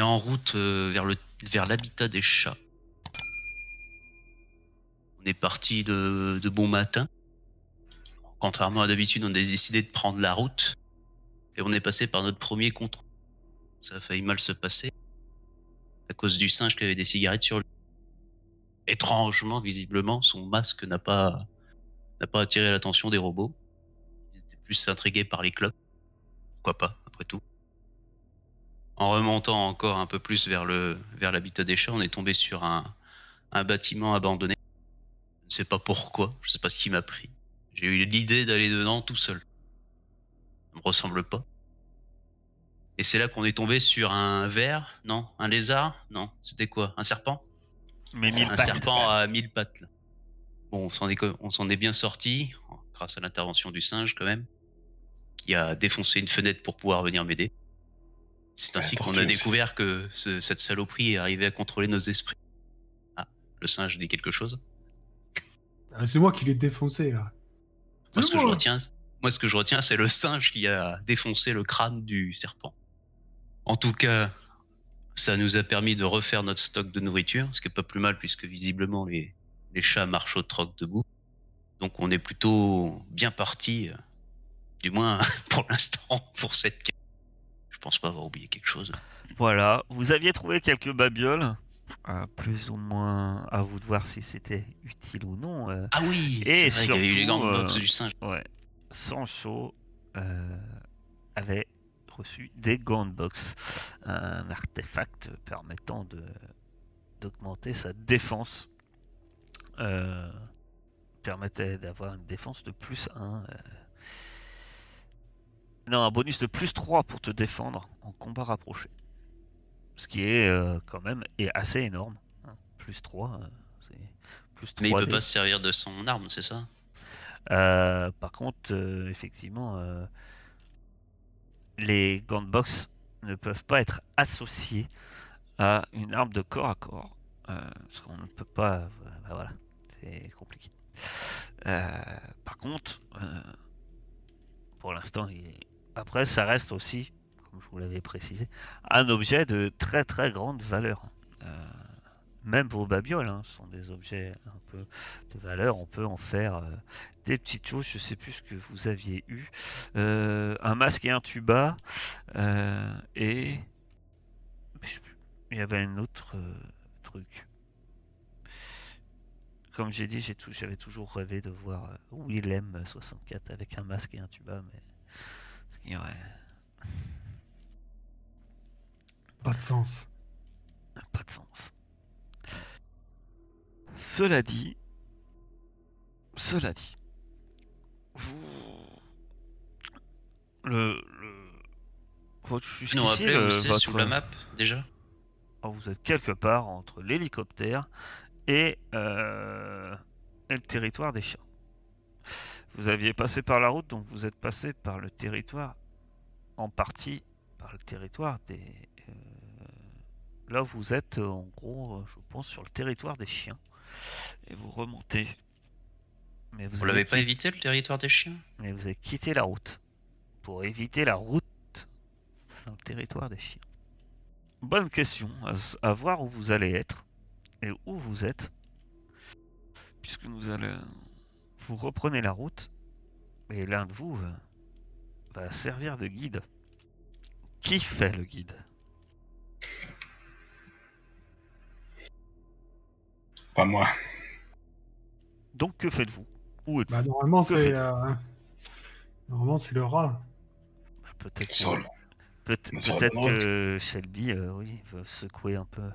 en route euh, vers le vers l'habitat des chats. On est parti de, de bon matin. Contrairement à d'habitude, on a décidé de prendre la route et on est passé par notre premier contrôle. Ça a failli mal se passer à cause du singe qui avait des cigarettes sur lui. Étrangement, visiblement, son masque n'a pas n'a pas attiré l'attention des robots. Ils étaient plus intrigués par les cloques. Pourquoi pas, après tout. En remontant encore un peu plus vers le vers l'habitat des chats, on est tombé sur un, un bâtiment abandonné. Je ne sais pas pourquoi, je sais pas ce qui m'a pris. J'ai eu l'idée d'aller dedans tout seul. Ça me ressemble pas. Et c'est là qu'on est tombé sur un ver, non? Un lézard? Non, c'était quoi? Un serpent? Mais mille Un pattes. serpent à mille pattes. Là. Bon, on s'en est, on s'en est bien sorti, grâce à l'intervention du singe quand même, qui a défoncé une fenêtre pour pouvoir venir m'aider. C'est ainsi Attends, qu'on a découvert que ce- cette saloperie arrivait à contrôler nos esprits. Ah, le singe dit quelque chose Ah, c'est moi qui l'ai défoncé là. Moi, ce que je retiens, moi, ce que je retiens, c'est le singe qui a défoncé le crâne du serpent. En tout cas, ça nous a permis de refaire notre stock de nourriture, ce qui est pas plus mal puisque visiblement les, les chats marchent au troc debout. Donc on est plutôt bien parti, euh, du moins pour l'instant, pour cette quête. Je pense pas avoir oublié quelque chose. Voilà, vous aviez trouvé quelques babioles, euh, plus ou moins à vous de voir si c'était utile ou non. euh, Ah oui, Et c'est vrai qu'il y avait eu les surtout, gants box euh, du singe. ouais, Sancho euh, avait reçu des gants de boxe, un artefact permettant de d'augmenter sa défense. Permettait d'avoir une défense de plus 1. Non, un bonus de plus 3 pour te défendre en combat rapproché. Ce qui est euh, quand même est assez énorme. hein. Plus 3, euh, c'est plus 3 Mais il peut pas se servir de son arme, c'est ça? Euh, par contre, effectivement, les gants de boxe ne peuvent pas être associés à une arme de corps à corps. parce qu'on ne peut pas. bah voilà, c'est compliqué. Par contre, pour l'instant, il est- après, ça reste aussi, comme je vous l'avais précisé, un objet de très très grande valeur. Euh, même vos babioles hein, sont des objets un peu de valeur. On peut en faire euh, des petites choses. Je sais plus ce que vous aviez eu. Euh, un masque et un tuba. et. Il y avait un autre truc. Comme j'ai dit, j'avais toujours rêvé de voir euh, Willem 64 avec un masque et un tuba, mais. Pas de sens. pas de sens. Cela dit, cela dit, vous, le, le votre jusqu'ici, rappelez le- votre- sur la map déjà Oh, vous êtes quelque part entre l'hélicoptère et, euh, et le territoire des chiens. Vous aviez passé par la route, donc vous êtes passé par le territoire, en partie par le territoire des. euh, là, vous êtes euh, en gros, euh, je pense, sur le territoire des chiens. Et vous remontez. Mais vous, Vous avez l'avez pas évité le territoire des chiens? Mais vous avez quitté la route pour éviter la route dans le territoire des chiens. Bonne question, à, voir où vous allez être et où vous êtes, puisque nous allons, vous reprenez la route et l'un de vous va servir de guide. Qui fait le guide? Pas moi. Donc que faites-vous? Où êtes-vous? Bah, normalement, Que c'est. fait- euh, Normalement, c'est le rat. Peut-être que- Sur Sur Peut-être que Shelby, euh, oui, veut secouer un peu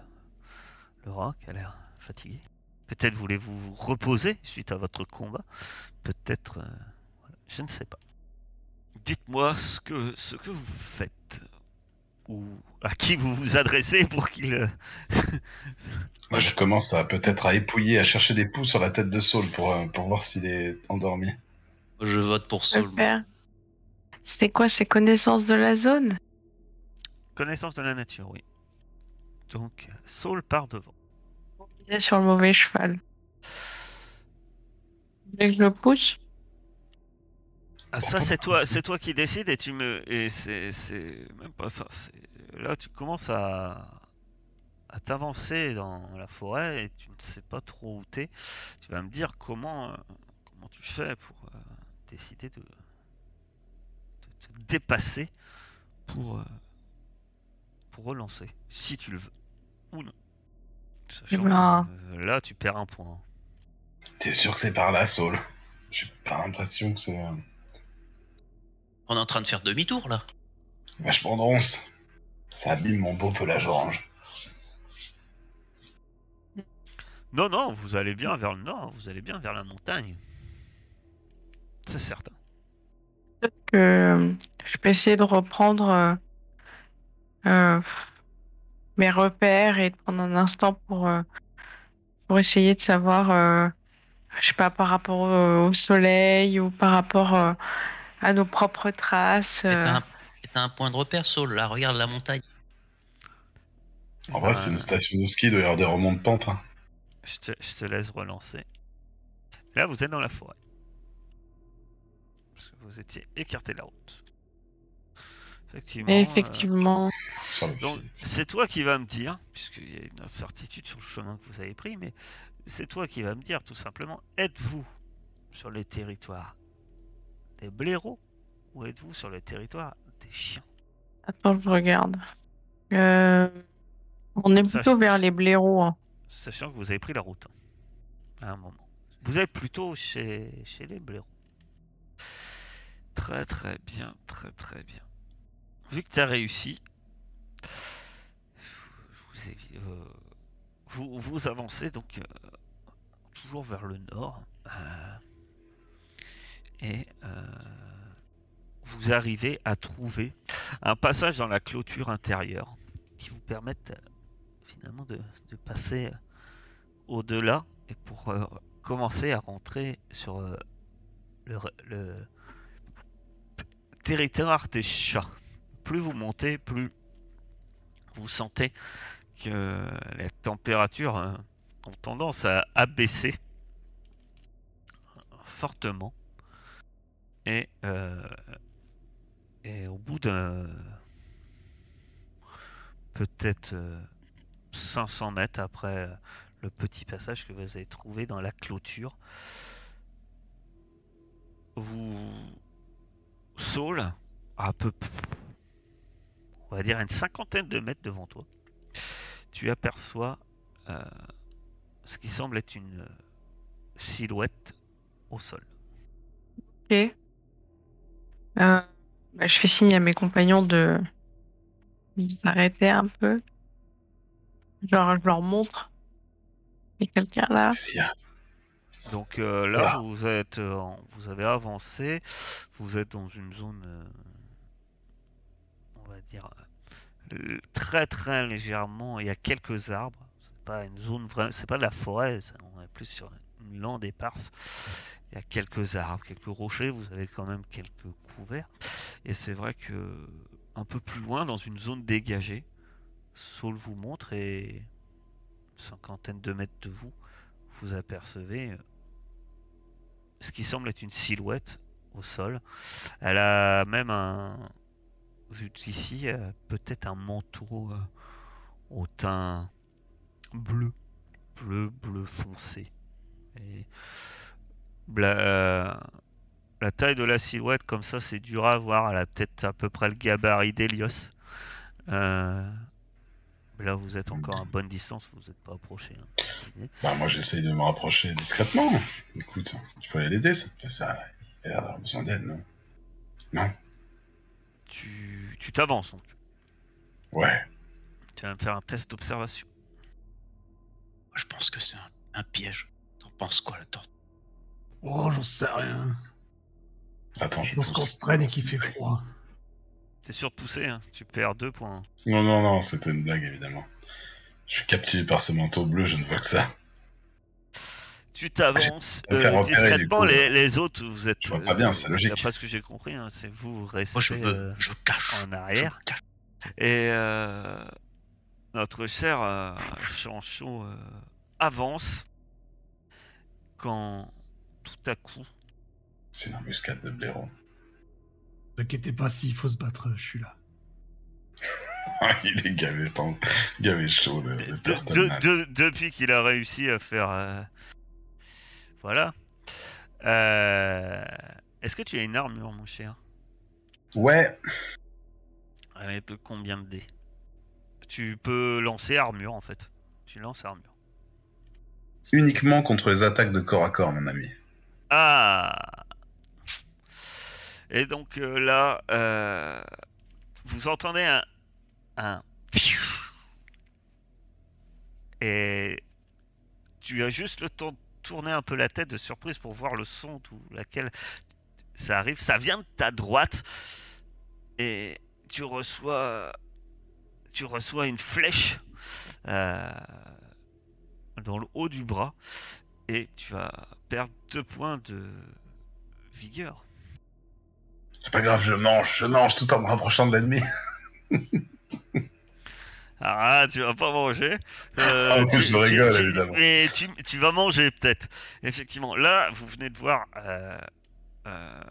le rat qui a l'air fatigué. Peut-être voulez-vous vous reposer suite à votre combat? Peut-être, euh, voilà, je ne sais pas. Dites-moi ce que ce que vous faites ou à qui vous vous adressez pour qu'il. euh, Moi, je commence à peut-être à épouiller, à chercher des poux sur la tête de Saul pour, euh, pour voir s'il est endormi. Je vote pour Saul. C'est quoi ces connaissances de la zone? Connaissance de la nature, oui. Donc, Saul part devant. Il est sur le mauvais cheval. Voulez que je le pousse Ah, ça, c'est toi, c'est toi qui décides et tu me. Et c'est, même pas ça. C'est là, tu commences à, à t'avancer dans la forêt et tu ne sais pas trop où t'es. Tu vas me dire comment, euh, comment tu fais pour euh, décider de, de te dépasser pour, euh, pour relancer, si tu le veux, ou non. Sachant que, ben- euh, là, tu perds un point. T'es sûr que c'est par là, Saul? J'ai pas l'impression que c'est. On est en train de faire demi-tour là. Vachement d'once. Ça abîme mon beau pelage orange. Non, non, vous allez bien vers le nord, vous allez bien vers la montagne. C'est certain. que euh, je peux essayer de reprendre euh, euh, mes repères et de prendre un instant pour, euh, pour essayer de savoir, euh, je sais pas, par rapport au, au soleil ou par rapport euh, à nos propres traces. Et euh. t'as un, et t'as un point de repère, Saul. Là, regarde la montagne. En vrai, c'est une station de ski, il doit y avoir des remontes de pente. hein. Je te, je te laisse relancer. Là, vous êtes dans la forêt. Parce que vous étiez écarté de la route. Effectivement. Euh, donc, c'est toi qui vas me dire, puisqu'il y a une incertitude sur le chemin que vous avez pris, mais c'est toi qui vas me dire tout simplement, êtes-vous sur les territoires des blaireaux ou êtes-vous sur le territoire des chiens? Attends, je regarde. Euh, on est plutôt vers les blaireaux. hein. Sachant que vous avez pris la route hein, à un moment. Vous êtes plutôt chez, chez les blaireaux. Très très bien, très très bien. Vu que tu as réussi, vous, euh, vous, vous avancez donc euh, toujours vers le nord. euh, et euh, vous arrivez à trouver un passage dans la clôture intérieure qui vous permette euh, finalement de, passer euh, au-delà et pour commencer à rentrer sur le, re- le territoire des chats. Plus vous montez, plus vous sentez que les températures ont tendance à abaisser fortement. Et, euh, et au bout d'un peut-être euh, 500 mètres après euh, le petit passage que vous avez trouvé dans la clôture, vous Saul à peu on va dire une cinquantaine de mètres devant toi, tu aperçois euh, ce qui semble être une euh, silhouette au sol. Euh, bah, je fais signe à mes compagnons de de s'arrêter un peu. Genre, je leur montre. Il y a quelqu'un là. Y a? Donc euh, là, vous êtes, euh, vous avez avancé, vous êtes dans une zone, euh, on va dire, euh, très très légèrement. Il y a quelques arbres. C'est pas une zone vraiment, c'est pas de la forêt. On est plus sur une lande éparse. Il y a quelques arbres, quelques rochers. Vous avez quand même quelques couverts. Et c'est vrai que un peu plus loin, dans une zone dégagée, Saul vous montre et une cinquantaine de mètres de vous, vous apercevez euh, ce qui semble être une silhouette au sol. Elle a même un, vu d'ici, euh, peut-être un manteau euh, au teint bleu, bleu, bleu foncé. Et la, euh, la taille de la silhouette, comme ça, c'est dur à voir. Elle a peut-être à peu près le gabarit d'Elios. Euh, là, vous êtes encore à bonne distance, vous n'êtes pas approché. hein. Bah, moi, j'essaye de me rapprocher discrètement. Écoute, il faut aller l'aider, ça. ça il a l'air d'avoir besoin d'aide, non? Non Tu tu t'avances donc. Ouais. Tu vas me faire un test d'observation. Je pense que c'est un, un piège. T'en penses quoi, la tortue Oh, j'en sais rien. Attends, je Je pense qu'on se traîne et qu'il fait froid. T'es sûr de pousser, hein tu perds deux points. Non, non, non, c'était une blague, évidemment. Je suis captivé par ce manteau bleu, je ne vois que ça. Tu t'avances me faire euh, discrètement, coup. les, les autres, vous êtes. Je vois pas bien, c'est logique. D'après ce que j'ai compris, hein, c'est vous, vous restez Moi, je, euh, je cache. en arrière. Je cache. Et euh, notre cher euh, Chanchot euh, avance quand à coup, C'est une embuscade de blaireau. Ne inquiétez pas, s'il faut se battre, je suis là. Il est gavé, tant- gavé chaud, le, De- de- depuis qu'il a réussi à faire. euh, Voilà. Euh, Est-ce que tu as une armure, mon cher? Ouais, Elle est de combien de dés? Tu peux lancer armure en fait. Tu lances armure. uniquement contre les attaques de corps à corps, mon ami. Ah. Et donc euh, là, euh, vous entendez un, un et tu as juste le temps de tourner un peu la tête de surprise pour voir le son d'où laquelle ça arrive. Ça vient de ta droite. Et tu reçois tu reçois une flèche euh, dans le haut du bras et tu vas perdre deux points de vigueur. C'est pas grave, je mange, je mange tout en me rapprochant de l'ennemi. Ah, tu vas pas manger. Euh, Ah, oui, je rigole, tu- évidemment. Mais tu, tu vas manger peut-être. Effectivement. Là, vous venez de voir euh, euh,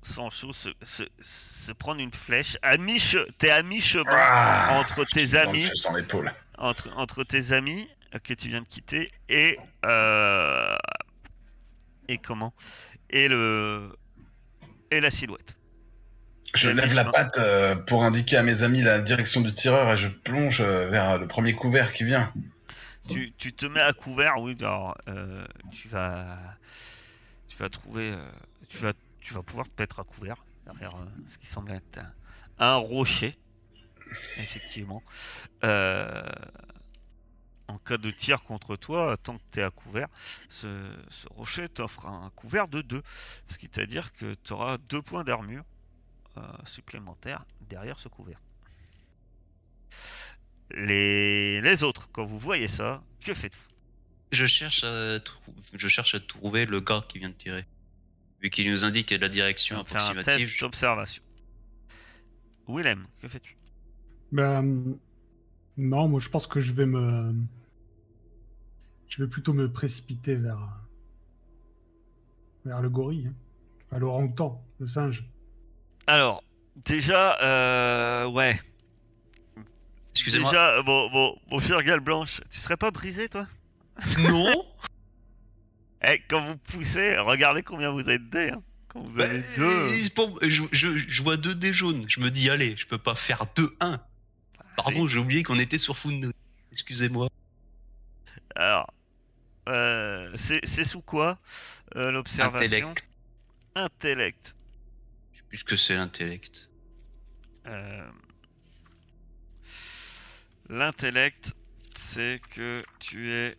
Sancho se, se, se prendre une flèche. À mi T'es à mi-chemin Ah, entre tes amis. dans entre, entre tes amis que tu viens de quitter et euh, et comment? Et le et la silhouette. Je lève la patte euh, pour indiquer à mes amis la direction du tireur et je plonge euh, vers le premier couvert qui vient. Tu, tu te mets à couvert, oui. Alors euh, tu vas tu vas trouver euh, tu vas tu vas pouvoir te mettre à couvert derrière euh, ce qui semble être un, un rocher. Effectivement. Euh, en cas de tir contre toi, tant que tu es à couvert, ce, ce rocher t'offre un couvert de 2. Ce qui veut dire que tu auras 2 points d'armure euh, supplémentaires derrière ce couvert. Les, les autres, quand vous voyez ça, que faites-vous? Je cherche, à trou- je cherche à trouver le gars qui vient de tirer. Vu qu'il nous indique la direction Faire un approximative. test d'observation. Willem, que fais-tu? Ben, non, moi je pense que je vais me. Je vais plutôt me précipiter vers. vers le gorille. hein. Enfin, l'orang-outan, le singe. Alors, déjà, euh, ouais. Excusez-moi. Déjà, euh, bon, bon, mon cher Gale Blanche, tu serais pas brisé, toi? Non Eh, quand vous poussez, regardez combien vous êtes dés. Hein. Quand vous Bah, avez deux. euh, je- je vois deux dés jaunes. Je me dis, allez, je peux pas faire 2-1. Pardon, j'ai oublié qu'on était sur Food Excusez-moi. Alors, euh, c'est sous quoi euh, l'observation Intellect. Intellect. Je sais plus ce que c'est l'intellect. Euh, L'intellect, c'est que tu es.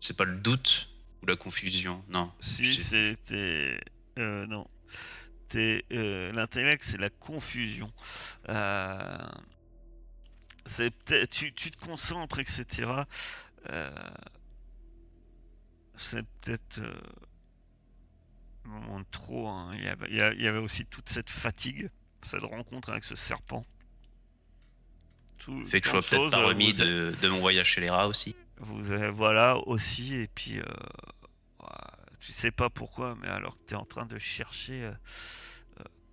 C'est pas le doute ou la confusion, non. si c'était. Euh, non. Euh, L'intellect, c'est la confusion. Euh, c'est peut-être. Tu, tu te concentres, etc. Euh, c'est peut-être. moment trop. hein. Il, y avait, il y aussi toute cette fatigue, cette rencontre avec ce serpent. Tout, Fait que je sois peut-être pas remis vous de, de mon voyage chez les rats aussi. vous avez, voilà aussi, et puis tu sais pas pourquoi, mais alors que tu es en train de chercher,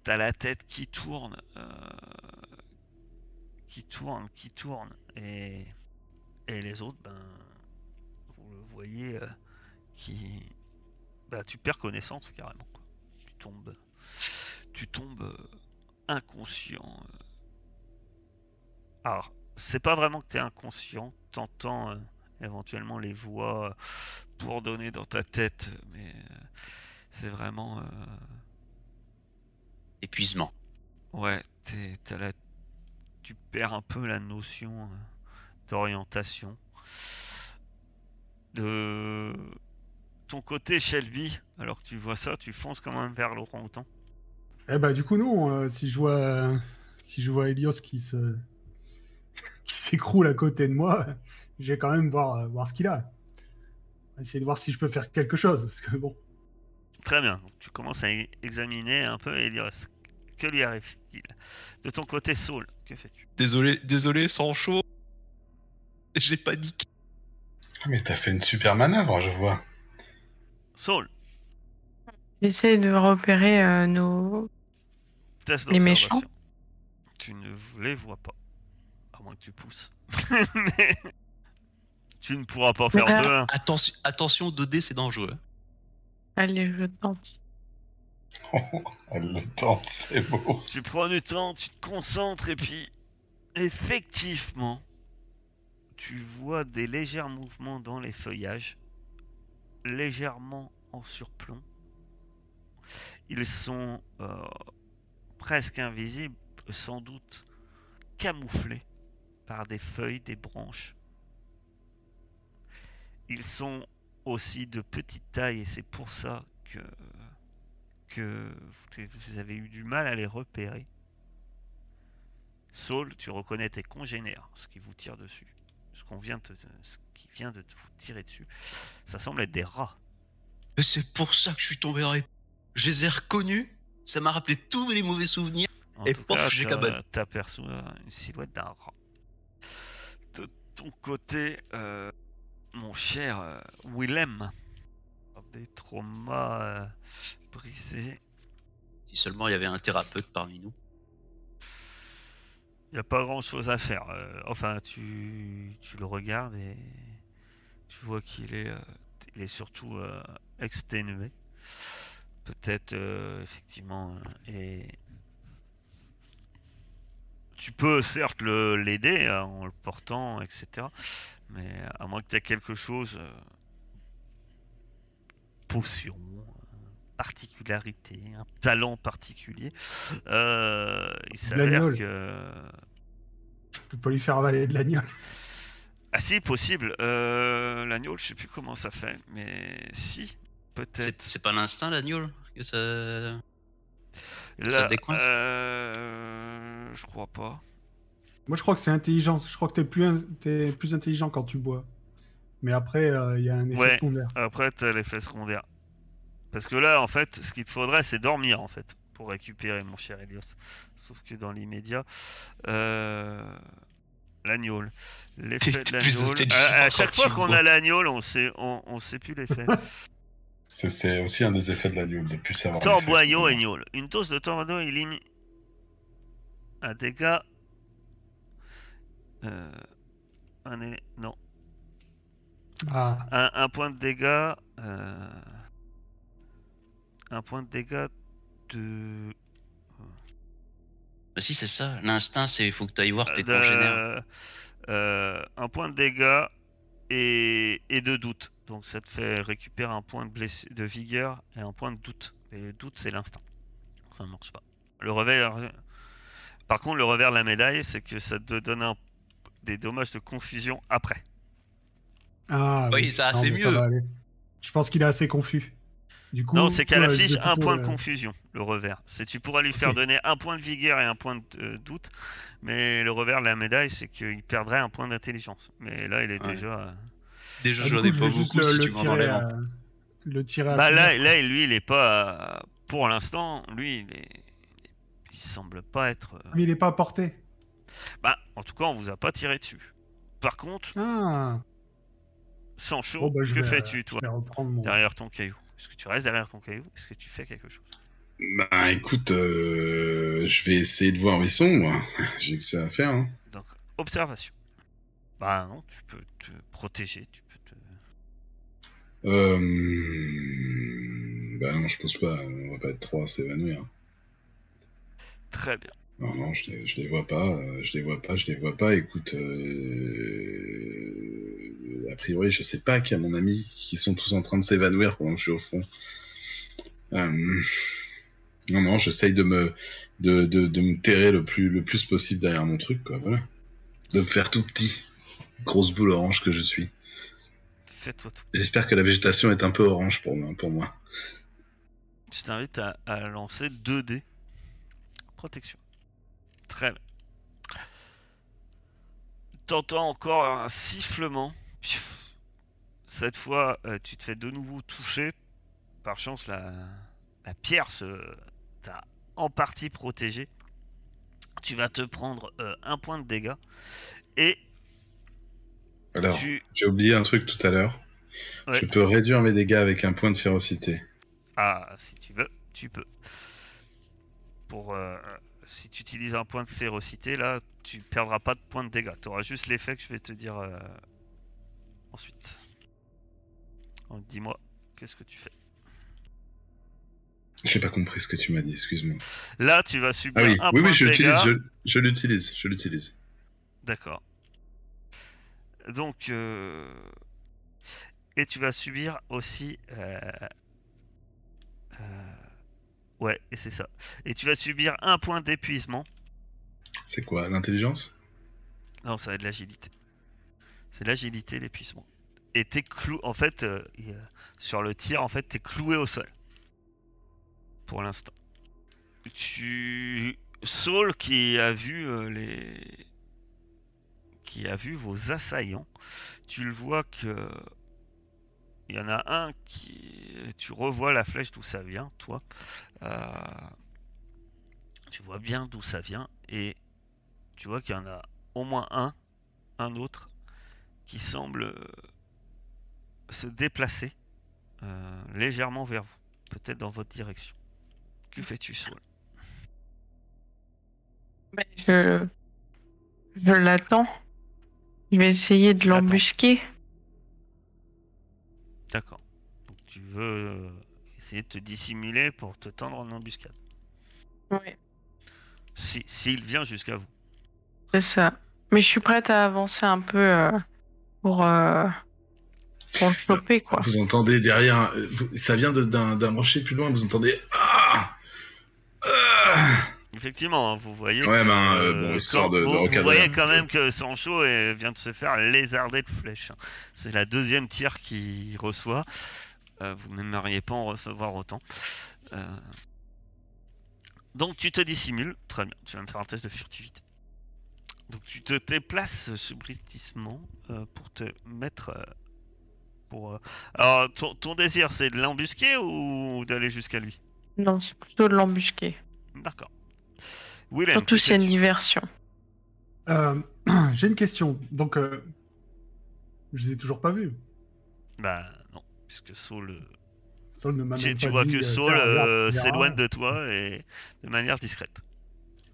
t'as la tête qui tourne, euh, qui tourne, qui tourne, et, et les autres, ben, vous le voyez, euh, qui, bah, tu perds connaissance carrément, quoi. tu tombes, tu tombes euh, inconscient. Alors, c'est pas vraiment que tu es inconscient, t'entends éventuellement les voix pour donner dans ta tête, mais c'est vraiment. Épuisement. ouais, t'es- t'as la- tu perds un peu la notion euh, d'orientation. De ton côté, Shelby, alors que tu vois ça, tu fonces quand même vers l'orang-outan. Eh bah, du coup, non. euh, si je vois. Si je vois Helios qui se. qui s'écroule à côté de moi, je vais quand même voir, euh, voir ce qu'il a. Essayer de voir si je peux faire quelque chose. Parce que bon. Très bien, donc tu commences à examiner un peu et dire que lui arrive-t-il De ton côté, Saul, que fais-tu? Désolé, désolé, sans chaud. J'ai paniqué. Ah, Mais t'as fait une super manœuvre, je vois. Saul, J'essaie de repérer euh, nos. Test Les méchants. Tu ne les vois pas. À moins que tu pousses. Mais tu ne pourras pas faire deux. hein. Attention, attention 2D, c'est dangereux. Allez, je tente. Elle le tente, c'est beau. Tu prends du temps, tu te concentres et puis effectivement, tu vois des légers mouvements dans les feuillages, légèrement en surplomb. Ils sont euh, presque invisibles, sans doute camouflés par des feuilles, des branches. Ils sont aussi de petite taille et c'est pour ça que que vous avez eu du mal à les repérer. Saul, tu reconnais tes congénères, ce qui vous tire dessus. Ce, qu'on vient de, ce qui vient de vous tirer dessus. Ça semble être des rats. Et c'est pour ça que je suis tombé en Je les ai reconnus. Ça m'a rappelé tous les mauvais souvenirs. En Et tout pof, cas, j'ai cabane. t'aperçois une silhouette d'un rat. De ton côté, euh, mon cher euh, Willem, des traumas euh, brisés. Si seulement il y avait un thérapeute parmi nous. Il n'y a pas grand chose à faire. Euh, enfin, tu, tu le regardes et tu vois qu'il est, euh, il est surtout euh, exténué. Peut-être, euh, effectivement. euh, et tu peux certes le- l'aider hein, en le portant, etc. Mais à moins que tu aies quelque chose. euh, potion, euh, particularité, un talent particulier. euh, il s'avère que. Je peux pas lui faire avaler de l'agneau. Ah si, possible. Euh, L'agneau, je sais plus comment ça fait, mais si, C'est peut-être. c'est pas l'instinct, l'agneau que ça. Là, ça décoince? euh, je crois pas. Moi, je crois que c'est intelligence. Je crois que t'es plus, in- t'es plus intelligent quand tu bois. Mais après, euh, il y a un effet Ouais. secondaire. Après, t'as l'effet secondaire. Parce que là, en fait, ce qu'il te faudrait, c'est dormir, en fait, pour récupérer, mon cher Elios. Sauf que dans l'immédiat, euh... l'agneau. L'effet de l'agneau. À, chaque fois qu'on a l'agneau, on sait, on, on sait plus l'effet. C'est- aussi un des effets de l'agneau, de plus savoir. Torboyau Agnol. Une dose de tornado élimine un dégât. Euh, un, élé- non, Ah, un, un point de dégâts. euh, un point de dégâts de. Bah si, c'est ça. L'instinct, c'est il faut que tu ailles voir tes de- congénères. euh, un point de dégâts et, et de doute. Donc ça te fait récupérer un point de, vigueur et un point de doute. Et le doute, c'est l'instinct. Ça ne marche pas. Le revers. Par contre, le revers de la médaille, c'est que ça te donne un- des dommages de confusion après. ah Oui, ça, Non, c'est ça mieux. Je pense qu'il est assez confus. Du coup, non, c'est qu'elle affiche un plutôt, point de euh, confusion, le revers. C'est tu pourras lui faire donner un point de vigueur et un point de euh, doute, mais le revers de la médaille, c'est qu'il perdrait un point d'intelligence. Mais là, il est Ouais. déjà. euh, Déjà, ah, j'en ai pas beaucoup le, si le tu m'en tirer à... Le tirer à Bah là, là, lui, il est pas. Pour l'instant, lui, il est. Il semble pas être. euh, Mais il est pas porté. Bah, en tout cas, on vous a pas tiré dessus. Par contre, Ah. sans chaud, Bon, bah, je que fais-tu, je toi, vais reprendre mon... derrière ton caillou? Est-ce que tu restes derrière ton caillou? Est-ce que tu fais quelque chose? Ben écoute, euh, je vais essayer de voir où ils sont, moi. J'ai que ça à faire. Hein. Donc, observation. Bah non, tu peux te protéger, tu peux te... Euh... Bah non, je pense pas. On va pas être trois à s'évanouir. Très bien. Non, non, je les, je les vois pas. euh, Je les vois pas, je les vois pas. Écoute, euh... a priori, je sais pas qu'il y a mon ami qui sont tous en train de s'évanouir pendant que je suis au fond. Euh... Non, non, j'essaye de me, de, de, de me terrer le plus, le plus possible derrière mon truc, quoi. Voilà. De me faire tout petit. Grosse boule orange que je suis. Fais-toi tout. J'espère que la végétation est un peu orange pour moi. Pour moi. Je t'invite à, à lancer 2 dés. Protection. Très bien. T'entends encore un sifflement. Cette fois, euh, tu te fais de nouveau toucher. Par chance, la, la pierre se t'a en partie protégé. Tu vas te prendre euh, un point de dégâts. Et Alors, tu. j'ai oublié un truc tout à l'heure. Ouais. Je peux réduire mes dégâts avec un point de férocité. Ah, si tu veux, tu peux. Pour, euh, si tu utilises un point de férocité, là, tu perdras pas de points de dégâts. Tu auras juste l'effet que je vais te dire euh, ensuite. Donc, Dis-moi, qu'est-ce que tu fais? J'ai pas compris ce que tu m'as dit, excuse-moi. Là, tu vas Ah subir oui, un oui, point oui, je de dégâts. je, je l'utilise, je l'utilise. D'accord. Donc, euh, et tu vas subir aussi. euh, Ouais, et c'est ça. Et tu vas subir un point d'épuisement. C'est quoi, l'intelligence? Non, ça va être de l'agilité. C'est l'agilité, l'épuisement. Et t'es clou. En fait, euh, sur le tir, en fait, t'es cloué au sol. Pour l'instant. Tu. Saul qui a vu euh, les. Qui a vu vos assaillants. Tu le vois que. Il y en a un qui. Tu revois la flèche d'où ça vient, toi. Euh, Tu vois bien d'où ça vient. Et tu vois qu'il y en a au moins un, un autre, qui semble euh, se déplacer euh, légèrement vers vous, peut-être dans votre direction. Que fais-tu, Saul? Ben, je je l'attends. Je vais essayer de l'embusquer. D'accord. Donc tu veux euh, essayer de te dissimuler pour te tendre en embuscade. Oui, Si, s'il vient jusqu'à vous. c'est ça. Mais je suis prête à avancer un peu euh, pour, euh, pour le choper, quoi. Vous entendez derrière, vous- ça vient de- d'un d'un rocher plus loin, vous entendez Ah Effectivement, hein, vous voyez. Ouais, que, ben, euh, bon, histoire quand- de- de vous, voyez quand même que Sancho euh, vient de se faire lézarder de flèches. hein. C'est la deuxième tir qu'il reçoit. Euh, vous n'aimeriez pas en recevoir autant. Euh, Donc tu te dissimules. Très bien. Tu vas me faire un test de furtivité. Donc tu te déplaces subrepticement euh, pour te mettre. euh, pour, euh, Alors ton, ton désir c'est de l'embusquer ou d'aller jusqu'à lui? Non, c'est plutôt de l'embusquer. D'accord. Willem, Surtout que c'est une fais-tu diversion. Euh, J'ai une question. Donc, euh, je les ai toujours pas vus. Bah non, puisque Saul, euh, Saul ne m'a tu, même tu pas vois dit, que euh, Saul euh, s'éloigne de toi et de manière discrète.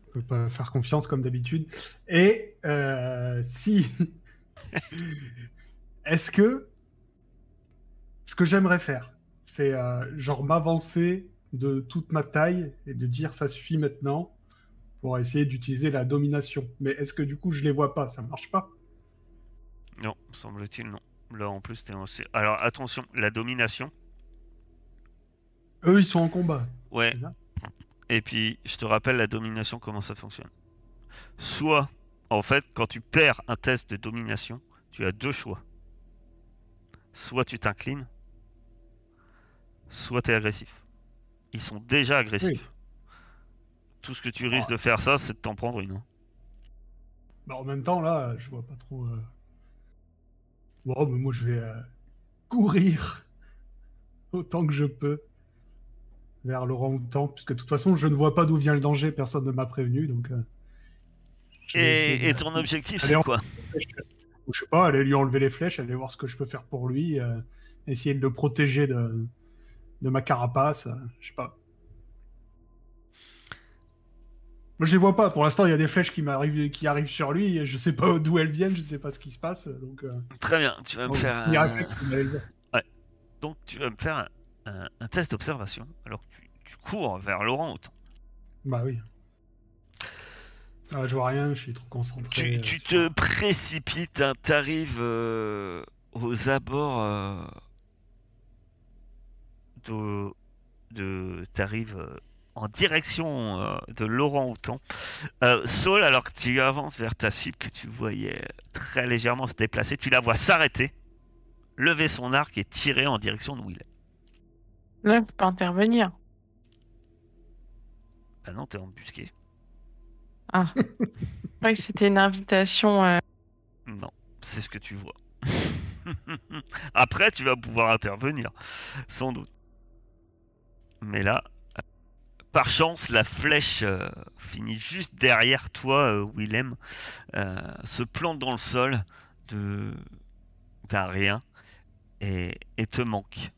Je peux pas faire confiance comme d'habitude. Et euh, si. Est-ce que. Ce que j'aimerais faire, c'est euh, genre m'avancer de toute ma taille et de dire ça suffit maintenant pour essayer d'utiliser la domination. Mais est-ce que du coup je les vois pas? Ça marche pas? Non, semble-t-il non. Là en plus t'es en... Alors attention, la domination. Eux, ils sont en combat. Ouais. Et puis je te rappelle la domination comment ça fonctionne. Soit en fait quand tu perds un test de domination, tu as deux choix. Soit tu t'inclines, soit tu es agressif. Ils sont déjà agressifs. Tout ce que tu risques de faire ça, c'est de t'en prendre une. hein. Bah, en même temps, là, je vois pas trop. euh. Bon, mais moi, je vais euh, courir autant que je peux vers Laurent Houtan, puisque de toute façon, je ne vois pas d'où vient le danger, personne ne m'a prévenu, donc. euh, Et, ton objectif, c'est quoi je sais pas, aller lui enlever les flèches, aller voir ce que je peux faire pour lui, euh, essayer de le protéger de, de ma carapace, euh, je sais pas. Moi, je les vois pas. Pour l'instant, il y a des flèches qui m'arrivent, qui arrivent sur lui. et Je sais pas d'où elles viennent, je sais pas ce qui se passe. Donc, euh, Très bien, tu vas me faire un... voir. Donc tu vas me faire un, un- un test d'observation alors que tu, tu cours vers Laurent autant. Bah oui. Ah, je vois rien, je suis trop concentré. Tu, euh, tu te précipites, hein, t'arrives euh, aux abords euh, de, de t'arrives en direction euh, de Laurent Houtan. Euh, Saul, alors que tu avances vers ta cible que tu voyais très légèrement se déplacer, tu la vois s'arrêter, lever son arc et tirer en direction de Will. Là, je peux pas intervenir. Bah non, t'es embusqué. Je croyais que c'était une invitation. euh, Non, c'est ce que tu vois. Après, tu vas pouvoir intervenir, sans doute. Mais là, par chance, la flèche euh, finit juste derrière toi, euh, Willem, euh, se plante dans le sol de d'un rien et, te manque.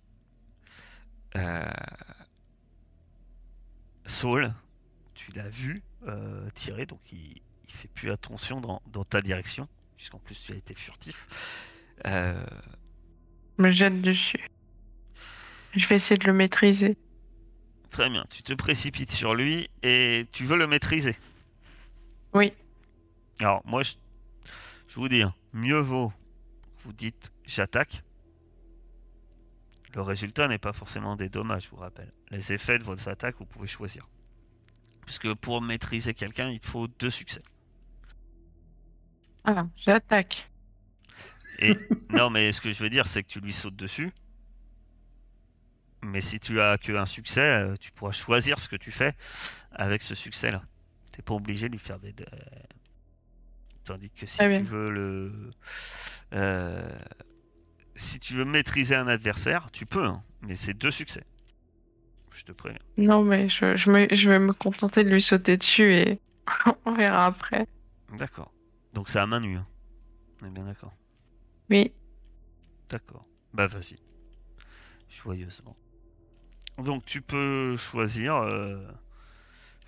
Saul, tu l'as vu tirer, donc il, il fait plus attention dans, dans ta direction, puisqu'en plus tu as été furtif. Me jette dessus. Je vais essayer de le maîtriser. Très bien, tu te précipites sur lui et tu veux le maîtriser. Oui. Alors moi, je, je vous dis, hein, mieux vaut vous dites j'attaque. Le résultat n'est pas forcément des dommages, je vous rappelle. Les effets de votre attaque, vous pouvez choisir. Puisque pour maîtriser quelqu'un, il faut deux succès. Voilà, j'attaque. Et non, mais ce que je veux dire, c'est que tu lui sautes dessus. Mais si tu as qu'un succès, euh, tu pourras choisir ce que tu fais avec ce succès-là. T'es pas obligé de lui faire des. de- Tandis que si Très tu veux le. euh, Si tu veux maîtriser un adversaire, tu peux, hein, mais c'est deux succès. Je te préviens. Non, mais je, je, me- je vais me contenter de lui sauter dessus et on verra après. D'accord. Donc c'est à main nue. hein. On est bien d'accord. Oui. D'accord. Bah vas-y. Joyeusement. Donc tu peux choisir, euh,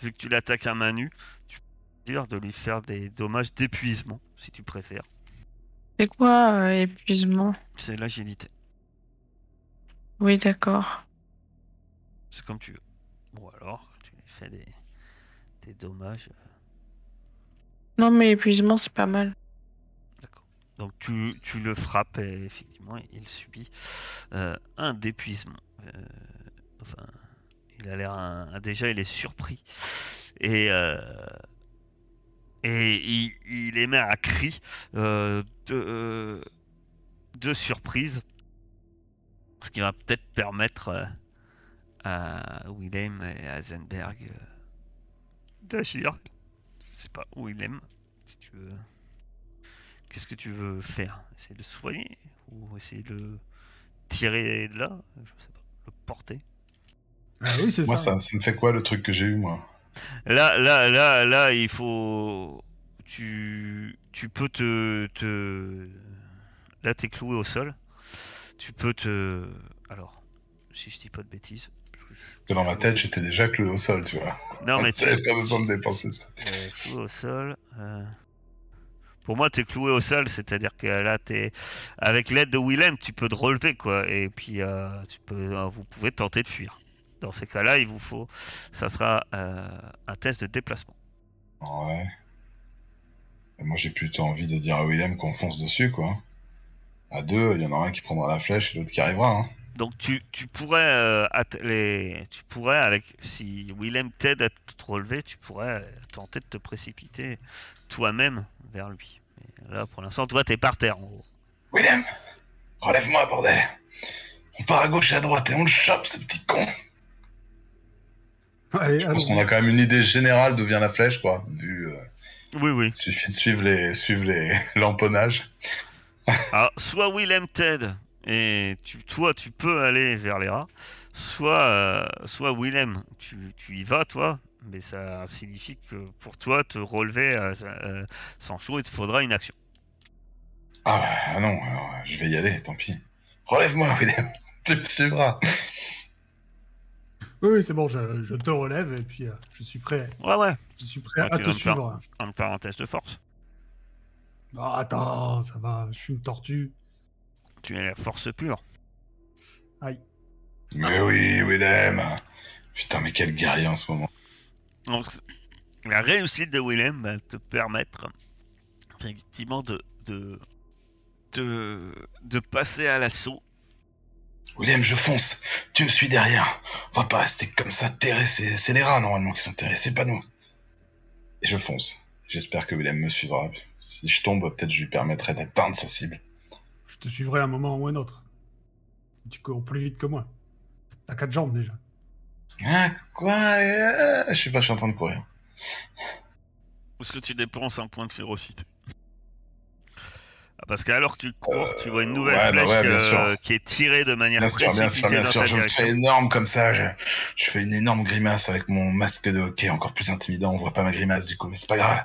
vu que tu l'attaques à main nue, tu peux dire de lui faire des dommages d'épuisement, si tu préfères. C'est quoi euh, épuisement? C'est l'agilité. Oui, d'accord. C'est comme tu veux. Ou alors, tu lui fais des, des dommages. euh, Non, mais épuisement, c'est pas mal. D'accord. Donc tu, tu le frappes et effectivement, il subit euh, un d'épuisement. Euh, enfin, il a l'air déjà, il est surpris et euh, et il, émet un cri euh, de euh, de surprise, ce qui va peut-être permettre euh, à Willem et à Zenberg d'agir. Je sais pas Willem, si tu veux. Qu'est-ce que tu veux faire? Essayer de soigner Ou essayer de tirer de là? Je sais pas. Le porter? Ah oui, c'est Moi, ça. ça, ça me fait quoi le truc que j'ai eu, moi? Là, là, là, là, il faut. Tu, tu peux te, te. Là, t'es cloué au sol. Tu peux te. Alors, si je dis pas de bêtises. que dans ma tête, j'étais déjà cloué au sol, tu vois. Non, mais tu J'avais pas besoin de dépenser ça. Euh, cloué au sol. euh. Pour moi, t'es cloué au sol, c'est-à-dire que là, t'es avec l'aide de Willem, tu peux te relever, quoi. Et puis, euh, tu peux, vous pouvez tenter de fuir. Dans ces cas-là, il vous faut, ça sera euh, un test de déplacement. Ouais. Et moi, j'ai plutôt envie de dire à William qu'on fonce dessus, quoi. À deux, il y en aura un qui prendra la flèche et l'autre qui arrivera. Hein. Donc, tu, tu pourrais, euh, les, tu pourrais, avec, si Willem t'aide à te relever, tu pourrais euh, tenter de te précipiter toi-même vers lui. Mais là, pour l'instant, toi, t'es par terre, en gros. William, relève-moi, bordel. On part à gauche et à droite et on le chope, ce petit con. Allez, Je pense qu'on a quand même une idée générale d'où vient la flèche, quoi. Vu, euh, Oui, oui. il suffit de suivre les, suivre les l'emponnage. Alors, soit Willem t'aide et tu, toi, tu peux aller vers les rats, soit, euh, soit Willem, tu, tu y vas, toi, mais ça signifie que pour toi, te relever euh, euh, sans chaud, il te faudra une action. Ah, bah, ah non, alors, je vais y aller, tant pis. Relève-moi, William. Tu me suivras. Oui, oui, c'est bon, je, je te relève et puis euh, je suis prêt. Ouais, ouais, Je suis prêt Ouais, à te me faire. suivre. on va me faire un test de force. Ah, attends, ça va, je suis une tortue. Tu es la force pure. Mais oui, Willem. Putain, mais quel guerrier en ce moment. Donc, la réussite de Willem va te permettre effectivement de, de, de, de passer à l'assaut William, je fonce. Tu me suis derrière. On va pas rester comme ça terré. C'est c'est les rats, normalement, qui sont terrés. C'est pas nous. Et je fonce. J'espère que William me suivra. Si je tombe, peut-être je lui permettrai d'atteindre sa cible. Je te suivrai à un moment ou un autre. Tu cours plus vite que moi. T'as quatre jambes déjà. Ah, quoi euh, Je sais pas, je suis en train de courir. Est-ce que tu dépenses un point de férocité Parce qu'alors que tu cours, tu vois une nouvelle ouais, bah flèche ouais, sûr. qui est tirée de manière Bien sûr, bien sûr, précipitée bien dans sûr. ta Je direction. fais énorme comme ça. Je, je fais une énorme grimace avec mon masque de hockey, encore plus intimidant. On voit pas ma grimace du coup, mais c'est pas grave.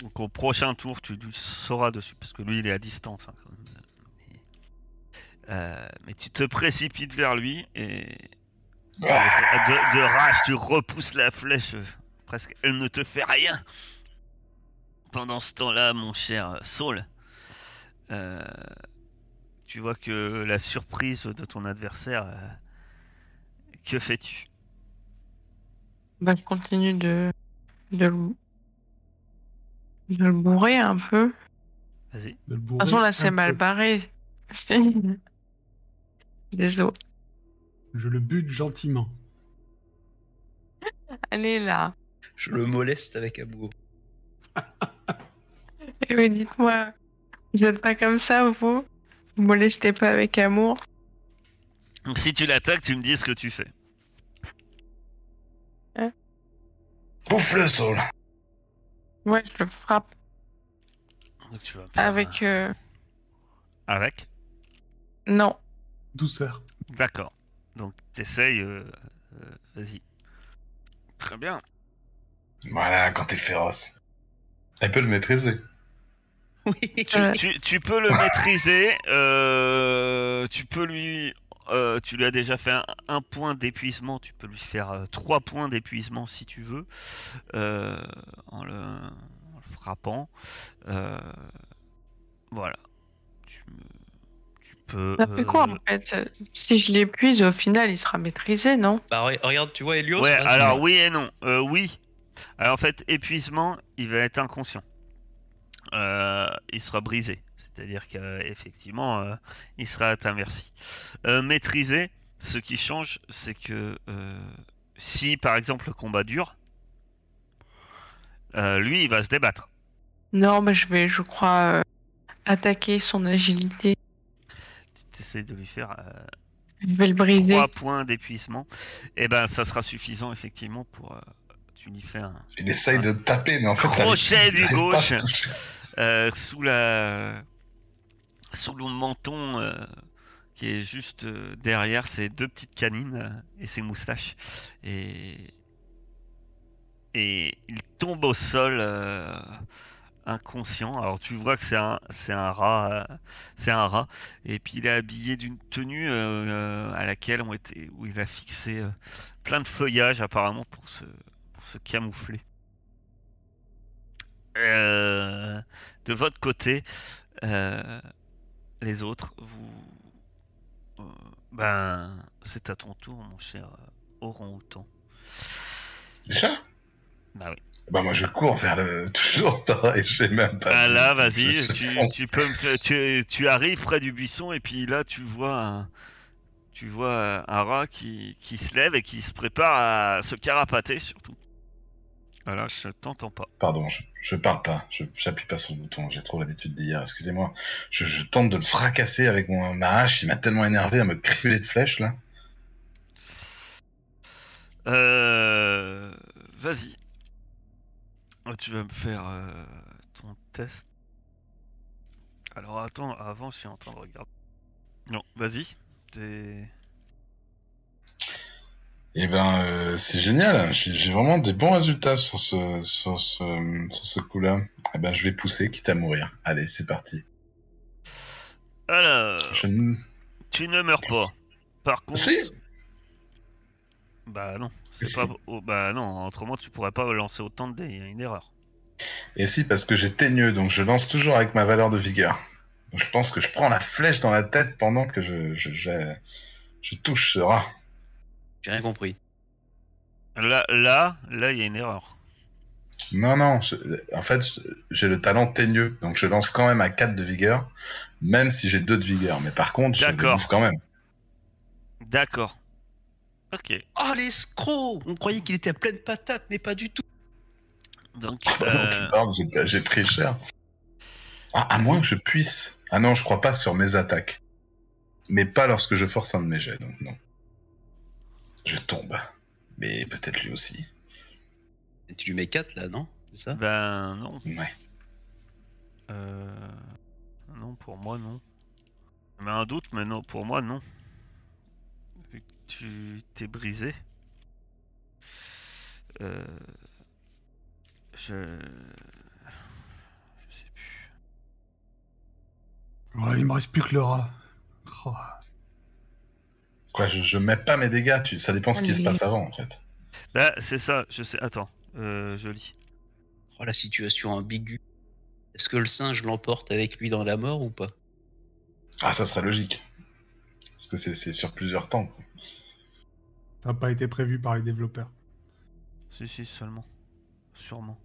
Donc au prochain tour, tu sauras dessus, parce que lui, il est à distance. hein, euh, mais tu te précipites vers lui et de, de rage, tu repousses la flèche. euh, Presque, elle ne te fait rien. Pendant ce temps-là, mon cher Saul, euh, tu vois que la surprise de ton adversaire. euh, que fais-tu? Bah, je continue de, de, le, de le bourrer un peu. Vas-y. De le De bourrer toute façon, là, c'est mal peu. barré. C'est- Désolé. Je le bute gentiment. Allez, là. Je le moleste avec amour. Eh oui, dites-moi, vous êtes pas comme ça, vous Vous molestez pas avec amour Donc si tu l'attaques, tu me dis ce que tu fais. Bouffe-le, Saul Ouais, je le frappe Donc tu vas faire avec... euh, Avec Non. Douceur. D'accord. Donc t'essayes. euh, euh, Vas-y. Très bien. Voilà, quand t'es féroce. Elle peut le maîtriser. Oui. Tu, Ouais. tu- tu peux le maîtriser. euh, tu peux lui. euh, tu lui as déjà fait un, un point d'épuisement. Tu peux lui faire euh, trois points d'épuisement si tu veux. euh, en, le, en le frappant. Euh, voilà. Tu, me- tu peux. Ça fait quoi, euh, en fait? Si je l'épuise, au final, il sera maîtrisé, non? Bah re- regarde, tu vois Helios Ouais, alors oui et non. Euh, oui. Alors en fait, épuisement, il va être inconscient. Euh, il sera brisé. C'est-à-dire qu'effectivement, euh, il sera à ta merci. Euh, maîtriser, ce qui change, c'est que euh, si par exemple le combat dure, euh, lui, il va se débattre. Non, mais je vais, je crois, euh, attaquer son agilité. Tu essaies de lui faire euh, Je vais le briser. 3 points d'épuisement. Et ben, ça sera suffisant effectivement pour. euh, tu lui fais un, Il essaye de taper, mais en fait, ça Crochet il du gauche. Euh, sous la sous le menton euh, qui est juste euh, derrière ses deux petites canines et ses moustaches. Et et il tombe au sol inconscient. Alors tu vois que c'est un c'est un rat c'est un rat. Et puis il est habillé d'une tenue à laquelle ont été où il a fixé plein de feuillages apparemment pour se camoufler euh, de votre côté, euh, les autres, vous. euh, ben, c'est à ton tour, mon cher orang-outan. Déjà Bah oui. Bah moi je cours vers le... Toujours pareil, je sais même pas. Ah là, vas-y, tu, peux me faire- tu, tu arrives près du buisson et puis là, tu vois un, tu vois un rat qui, qui se lève et qui se prépare à se carapater surtout. Voilà, je t'entends pas. Pardon, je, je parle pas, je j'appuie pas sur le bouton, j'ai trop l'habitude d'y dire, excusez-moi. Je, je tente de le fracasser avec mon, ma hache, il m'a tellement énervé à me crier de flèches là. Euh, vas-y. Ah, Tu vas me faire euh, ton test. Alors attends, avant je suis en train de regarder. Non, vas-y. T'es- Et ben euh, c'est génial, j'ai vraiment des bons résultats sur ce, sur ce, sur ce coup-là. Et ben je vais pousser, quitte à mourir. Allez, c'est parti. Alors, Je tu ne meurs pas. Par contre, Si. bah non, c'est Si. pas. oh, bah non, autrement tu pourrais pas lancer autant de dés. Il y a une erreur. Et si, parce que j'ai teigneux, donc je lance toujours avec ma valeur de vigueur. Donc, je pense que je prends la flèche dans la tête pendant que je, je, je, je touche ce rat. J'ai rien compris. Là, là, là, il y a une erreur. Non, non, je- en fait, j'ai le talent teigneux, donc je lance quand même à 4 de vigueur, même si j'ai 2 de vigueur. Mais par contre, je le bouffe quand même. D'accord. Ok. Oh l'escroc On croyait qu'il était à pleine patate, mais pas du tout. Donc, euh, j'ai pris cher. Ah, à moins que je puisse. Ah non, je crois pas sur mes attaques. Mais pas lorsque je force un de mes jets, donc non. Je tombe. Mais peut-être lui aussi. Et tu lui mets 4 là, non? C'est ça? Ben non. Ouais. Euh, Non, pour moi, non. Mais un doute, mais non, pour moi, non. Vu que Tu t'es brisé. Euh... Je... Je sais plus. Ouais, il me reste plus que le rat. Oh. Quoi, je, je mets pas mes dégâts, tu... ça dépend ce qui se passe avant en fait. Bah, c'est ça, je sais. Attends, euh, je lis. Oh, la situation ambiguë. Est-ce que le singe l'emporte avec lui dans la mort ou pas? Ah, ça serait logique. Parce que c'est- c'est sur plusieurs temps. quoi. Ça n'a pas été prévu par les développeurs. Si, si, seulement. Sûrement.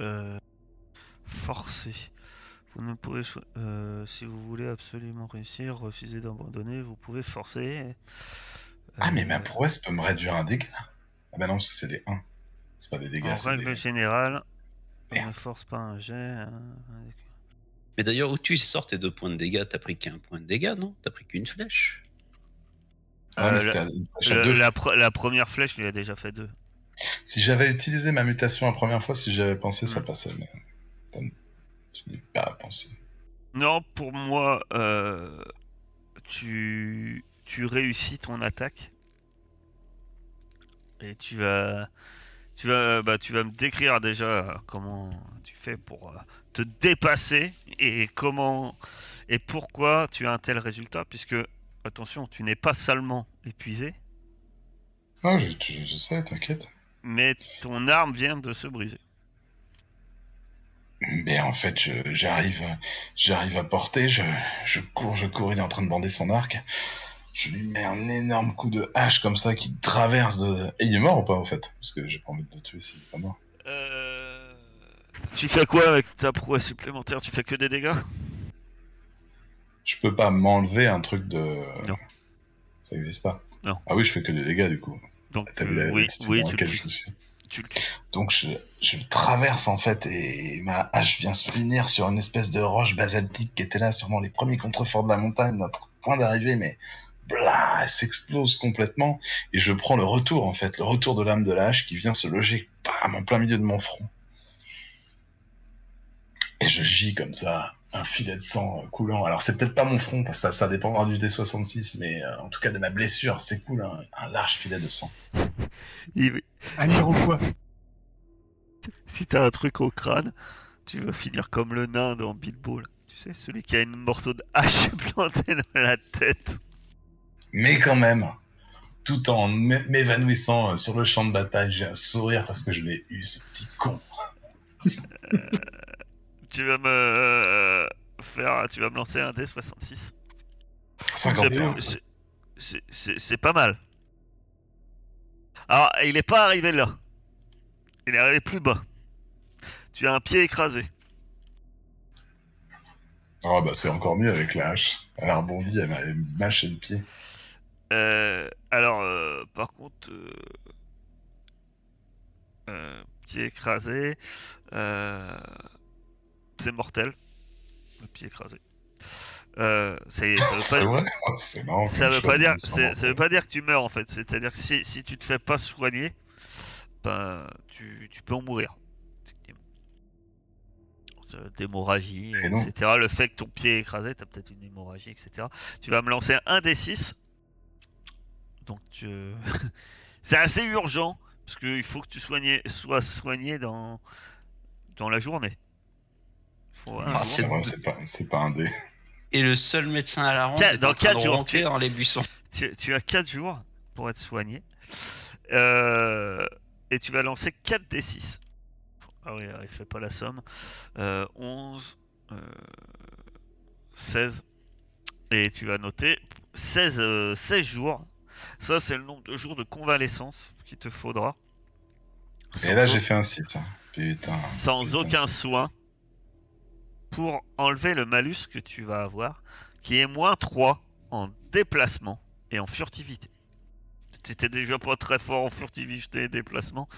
Euh, forcé. Vous ne pourrez, cho- euh, si vous voulez absolument réussir, refuser d'abandonner, vous pouvez forcer. Ah, mais ma Euh, prouesse peut me réduire un dégât. Ah bah non, parce que c'est des 1. C'est pas des dégâts, En règle des... générale, on ne force pas un jet. hein, avec- Mais d'ailleurs, où tu sors tes deux points de dégâts T'as pris qu'un point de dégâts, non? T'as pris qu'une flèche Ah, Euh, Le- la, la première flèche lui a déjà fait deux. Si j'avais utilisé ma mutation la première fois, si j'avais pensé, ça Mm. passait. Mais pas pensé. Non, pour moi, euh, tu, tu réussis ton attaque. Et tu vas, tu vas, bah, tu vas me décrire déjà comment tu fais pour euh, te dépasser et comment et pourquoi tu as un tel résultat, puisque attention, tu n'es pas salement épuisé, Ah, je, je- je sais, t'inquiète. mais ton arme vient de se briser. Mais en fait, j'arrive, j'arrive à porter, je, je cours, je cours, il est en train de bander son arc. Je lui mets un énorme coup de hache comme ça qui traverse de. Et il est mort ou pas en fait? Parce que j'ai pas envie de le tuer s'il est pas mort. Euh, Tu fais quoi avec ta prouesse supplémentaire? Tu fais que des dégâts? Je peux pas m'enlever un truc de. Non. Ça existe pas. Non. Ah oui, je fais que des dégâts du coup. Donc T'as vu la euh, oui, oui, tu, laquelle tu- je suis. Donc je, je le traverse en fait et ma hache vient se finir sur une espèce de roche basaltique qui était là, sûrement les premiers contreforts de la montagne, notre point d'arrivée, mais blah, elle s'explose complètement et je prends le retour en fait, le retour de l'âme de la hache qui vient se loger bam, en plein milieu de mon front. Et je gis comme ça, un filet de sang euh, coulant. Alors c'est peut-être pas mon front, parce que ça, ça dépendra du D66, mais euh, en tout cas de ma blessure, c'est cool, un, un large filet de sang. Il- Un Iroquois. Si t'as un truc au crâne, tu vas finir comme le nain dans Bilbo. là. Tu sais, celui qui a une morceau de hache plantée dans la tête. Mais quand même, tout en m'é- m'évanouissant euh, sur le champ de bataille, j'ai un sourire parce que je l'ai eu, ce petit con. Tu vas me euh, faire, tu vas me lancer un D66. 51. C'est- pas mal. Alors, il est pas arrivé là. Il est arrivé plus bas. Tu as un pied écrasé. Oh bah c'est encore mieux avec la hache. Elle a rebondi, elle m'a mâché le pied. Euh, alors, euh, par contre, euh, pied écrasé, euh, c'est mortel. Le pied écrasé. Euh, c'est- ça veut pas, marrant. ça veut dire, ça veut pas que tu meurs en fait. C'est-à-dire que si, si tu te fais pas soigner, ben tu, tu peux en mourir. D'hémorragie, Et non. etc. Le fait que ton pied est écrasé, t'as peut-être une hémorragie, etc. Tu vas me lancer un des 6 Donc tu... c'est assez urgent parce qu'il faut que tu soignes, sois soigné dans dans la journée. Ah, c'est vrai, c'est pas, c'est pas un dé. Et le seul médecin à la ronde est dans en train quatre de jours, ronquer tu- dans les buissons. tu, tu as 4 jours pour être soigné. Euh, et tu vas lancer 4 D6. Ah oui, il fait pas la somme. Euh, 11, euh, 16. Et tu vas noter 16, euh, 16 jours. Ça, c'est le nombre de jours de convalescence qu'il te faudra. Et là j'ai fait un 6. Putain. sans putain, aucun soin pour enlever le malus que tu vas avoir, qui est moins 3 en déplacement et en furtivité. T'étais déjà pas très fort en furtivité et déplacement.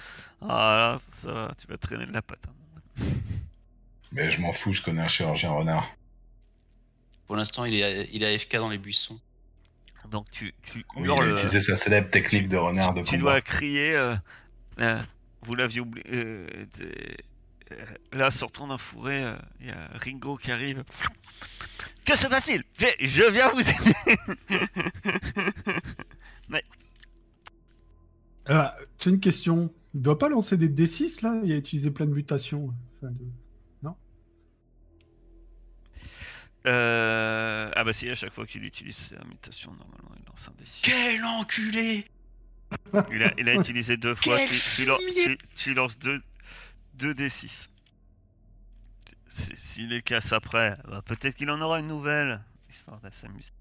Ah là, ça, va, tu vas traîner de la patte. hein. Mais je m'en fous, je connais un chirurgien renard. Pour l'instant, il est, il est AFK dans les buissons. Donc tu, tu Oui, il hurles, a utilisé sa célèbre technique de renard de tu combat. dois crier. euh, euh, vous l'aviez oublié. euh, là, sortant d'un fourré, euh, il y a Ringo qui arrive. Que se passe-t-il? Je, viens vous aider. Ah, J'ai une question. Il doit pas lancer des D6 là? Il a utilisé plein de mutations. Enfin, de- Euh... Ah bah si, à chaque fois qu'il utilise sa mutation, normalement, il lance un des six. Quel enculé Il a, il a utilisé deux fois, Quel tu, tu, lan- fumier tu- tu lances deux, deux des 6. S'il les casse après, bah, peut-être qu'il en aura une nouvelle, histoire de s'amuser.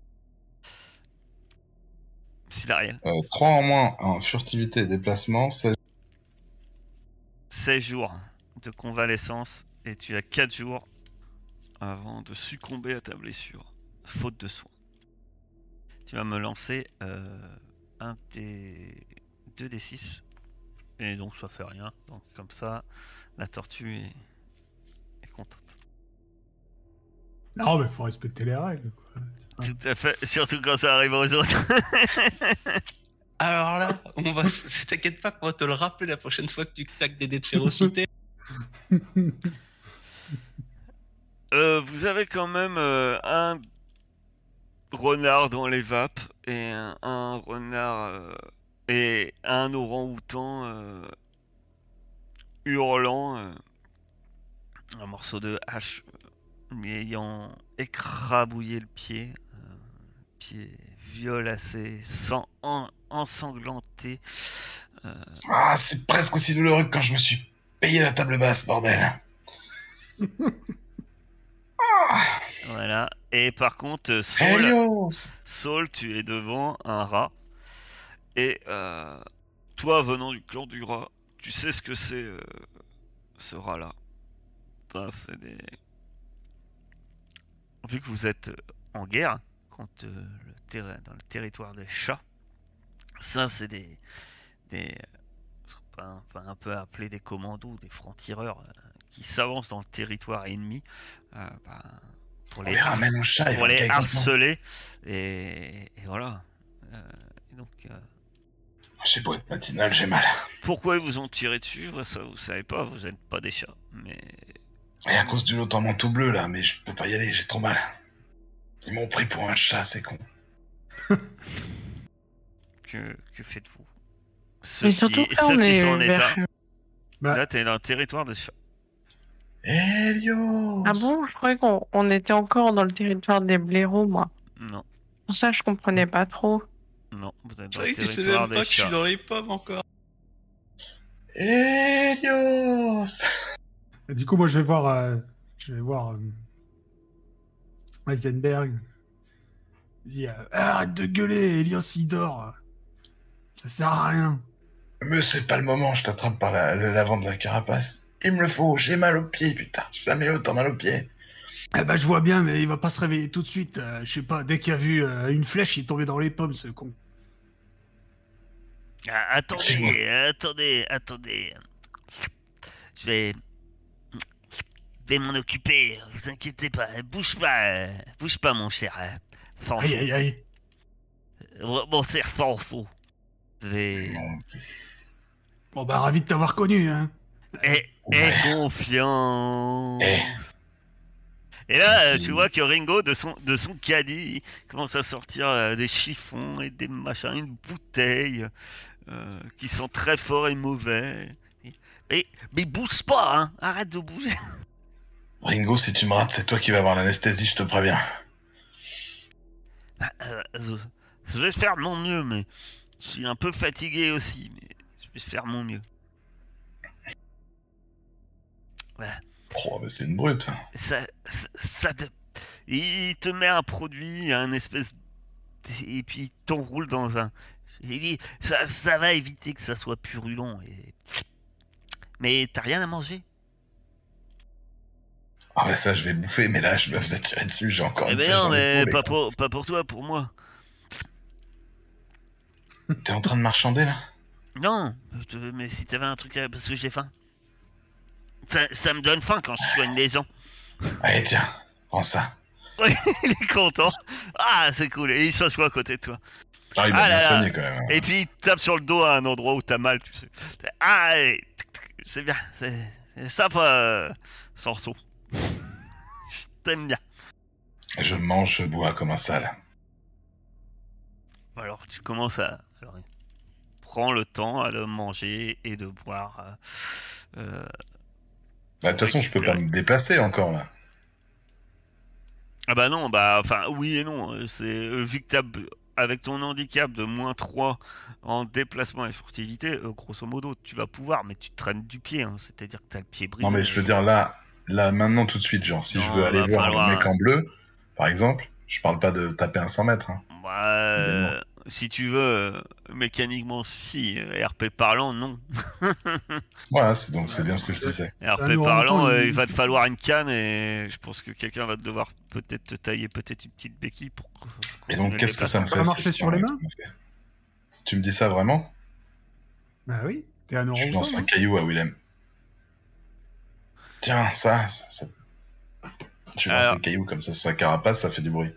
Silariel, Euh, 3 en moins en furtivité et déplacement, c'est 16 jours de convalescence et tu as 4 jours avant de succomber à ta blessure, faute de soins. Tu vas me lancer euh, un des 2 des 6 et donc ça fait rien. Donc comme ça, la tortue est, est contente. Non, mais faut respecter les règles. quoi. Tout à fait, surtout quand ça arrive aux autres. Alors là, on va. T'inquiète pas qu'on va te le rappeler la prochaine fois que tu claques des dés de férocité. Euh, vous avez quand même euh, un renard dans les vapes et un, un renard euh, et un orang-outan euh, hurlant, euh, un morceau de hache lui ayant écrabouillé le pied, euh, pied violacé, sang en- ensanglanté. euh, Ah, c'est presque aussi douloureux que quand je me suis payé la table basse, bordel. voilà. Et par contre, Saul, Saul, tu es devant un rat. Et euh, toi, venant du clan du rat, tu sais ce que c'est euh, ce rat-là. C'est des. Vu que vous êtes euh, en guerre contre euh, le terrain, dans le territoire des chats, ça, c'est des. des ce qu'on peut un, peu appeler des commandos, des francs-tireurs euh, qui s'avancent dans le territoire ennemi euh, ben, pour les chat, pour les harceler et, et voilà. Donc, J'ai beau être matinal, j'ai mal. pourquoi ils vous ont tiré dessus? Ça, vous savez pas, vous n'êtes pas des chats. Mais Et à cause du lot en manteau bleu, là, mais je peux pas y aller, j'ai trop mal. Ils m'ont pris pour un chat, c'est con. que, que faites-vous? Ceux Mais qui, surtout là, ceux on qui est sont en état. Bah, Là, t'es dans le territoire des chats. Helios Ah bon? Je croyais qu'on on était encore dans le territoire des blaireaux, moi. Non, Pour ça, je comprenais pas trop. Non, vous êtes C'est dans le vrai que tu sais territoire même pas que je suis dans les pommes encore. Helios du coup, moi, je vais voir, euh, je vais voir euh, Heisenberg. Il dit, euh, arrête de gueuler, Elios il dort. Ça sert à rien. Mais c'est pas le moment, je t'attrape par la- le- l'avant de la carapace. Il me le faut, j'ai mal au pied, putain, j'ai jamais autant mal au pied. Eh ben, je vois bien, mais il va pas se réveiller tout de suite. euh, je sais pas, dès qu'il a vu euh, une flèche, il est tombé dans les pommes, ce con. Ah, attendez, attendez, attendez. Je vais. Je vais m'en occuper, vous inquiétez pas. Bouge pas, euh, bouge pas, mon cher. euh, Fanfou. Aïe, aïe, aïe. Mon cher Fanfou. Je vais. Bon, bah, ravi de t'avoir connu, hein. Aie, aie Ouais. confiance. Eh. Et là, euh, Petit- tu vois que Ringo, de son, de son caddie, commence à sortir euh, des chiffons et des machins, une bouteille euh, qui sont très forts et mauvais. Mais, mais bouge pas, hein Arrête de bouger. Ringo, si tu me rates, c'est toi qui vas avoir l'anesthésie, je te préviens. Euh, je, je vais faire mon mieux, mais je suis un peu fatigué aussi. Mais je vais faire mon mieux. Oh, mais c'est une brute. ça, ça, ça te- il te met un produit, un espèce, et puis il t'enroule dans un. Il dit, ça, ça va éviter que ça soit purulent. Et... Mais t'as rien à manger? Ah bah ça, je vais bouffer, mais là, je me faisais tirer dessus, j'ai encore Eh ben non, mais pas pour, pas pour toi, pour moi. T'es en train de marchander, là? Non, mais si t'avais un truc à... parce que j'ai faim. Ça, ça me donne faim quand je soigne les gens. Allez, tiens, prends ça. Il est content. Ah, c'est cool. Et il s'assoit à côté de toi. Ah, il Ah là bien là. soigné, quand même. Et puis il tape sur le dos à un endroit où t'as mal, tu sais. Ah, c'est bien, c'est sympa, euh, Sorso. Je t'aime bien. Je mange, je bois comme un sale. Alors tu commences à. Alors, prends le temps à de manger et de boire. euh, euh, Bah, de toute façon, je peux pas me déplacer encore, là. Ah bah non, bah enfin oui et non. C'est euh, vu que t'as avec ton handicap de moins 3 en déplacement et furtivité, euh, grosso modo, tu vas pouvoir, mais tu traînes du pied, hein, c'est-à-dire que t'as le pied brisé. Non, mais je veux dire là, là maintenant tout de suite, genre si je veux aller voir falloir- le mec en bleu, par exemple, je parle pas de taper un 100 mètres. Hein. Bah, euh, si tu veux, euh, mécaniquement si, euh, RP parlant, non. Voilà, c'est donc c'est bien ce que je disais. RP parlant, euh, il- va te falloir une canne et je pense que quelqu'un va devoir peut-être te tailler peut-être une petite béquille pour. Et donc qu'est-ce que ça me Ça fait va ces marcher sur les mains? Tu me dis ça vraiment? Bah oui, t'es un Je lance un caillou à Willem. Tiens, ça, ça, ça- Je lance des cailloux comme ça, sa carapace, ça fait du bruit.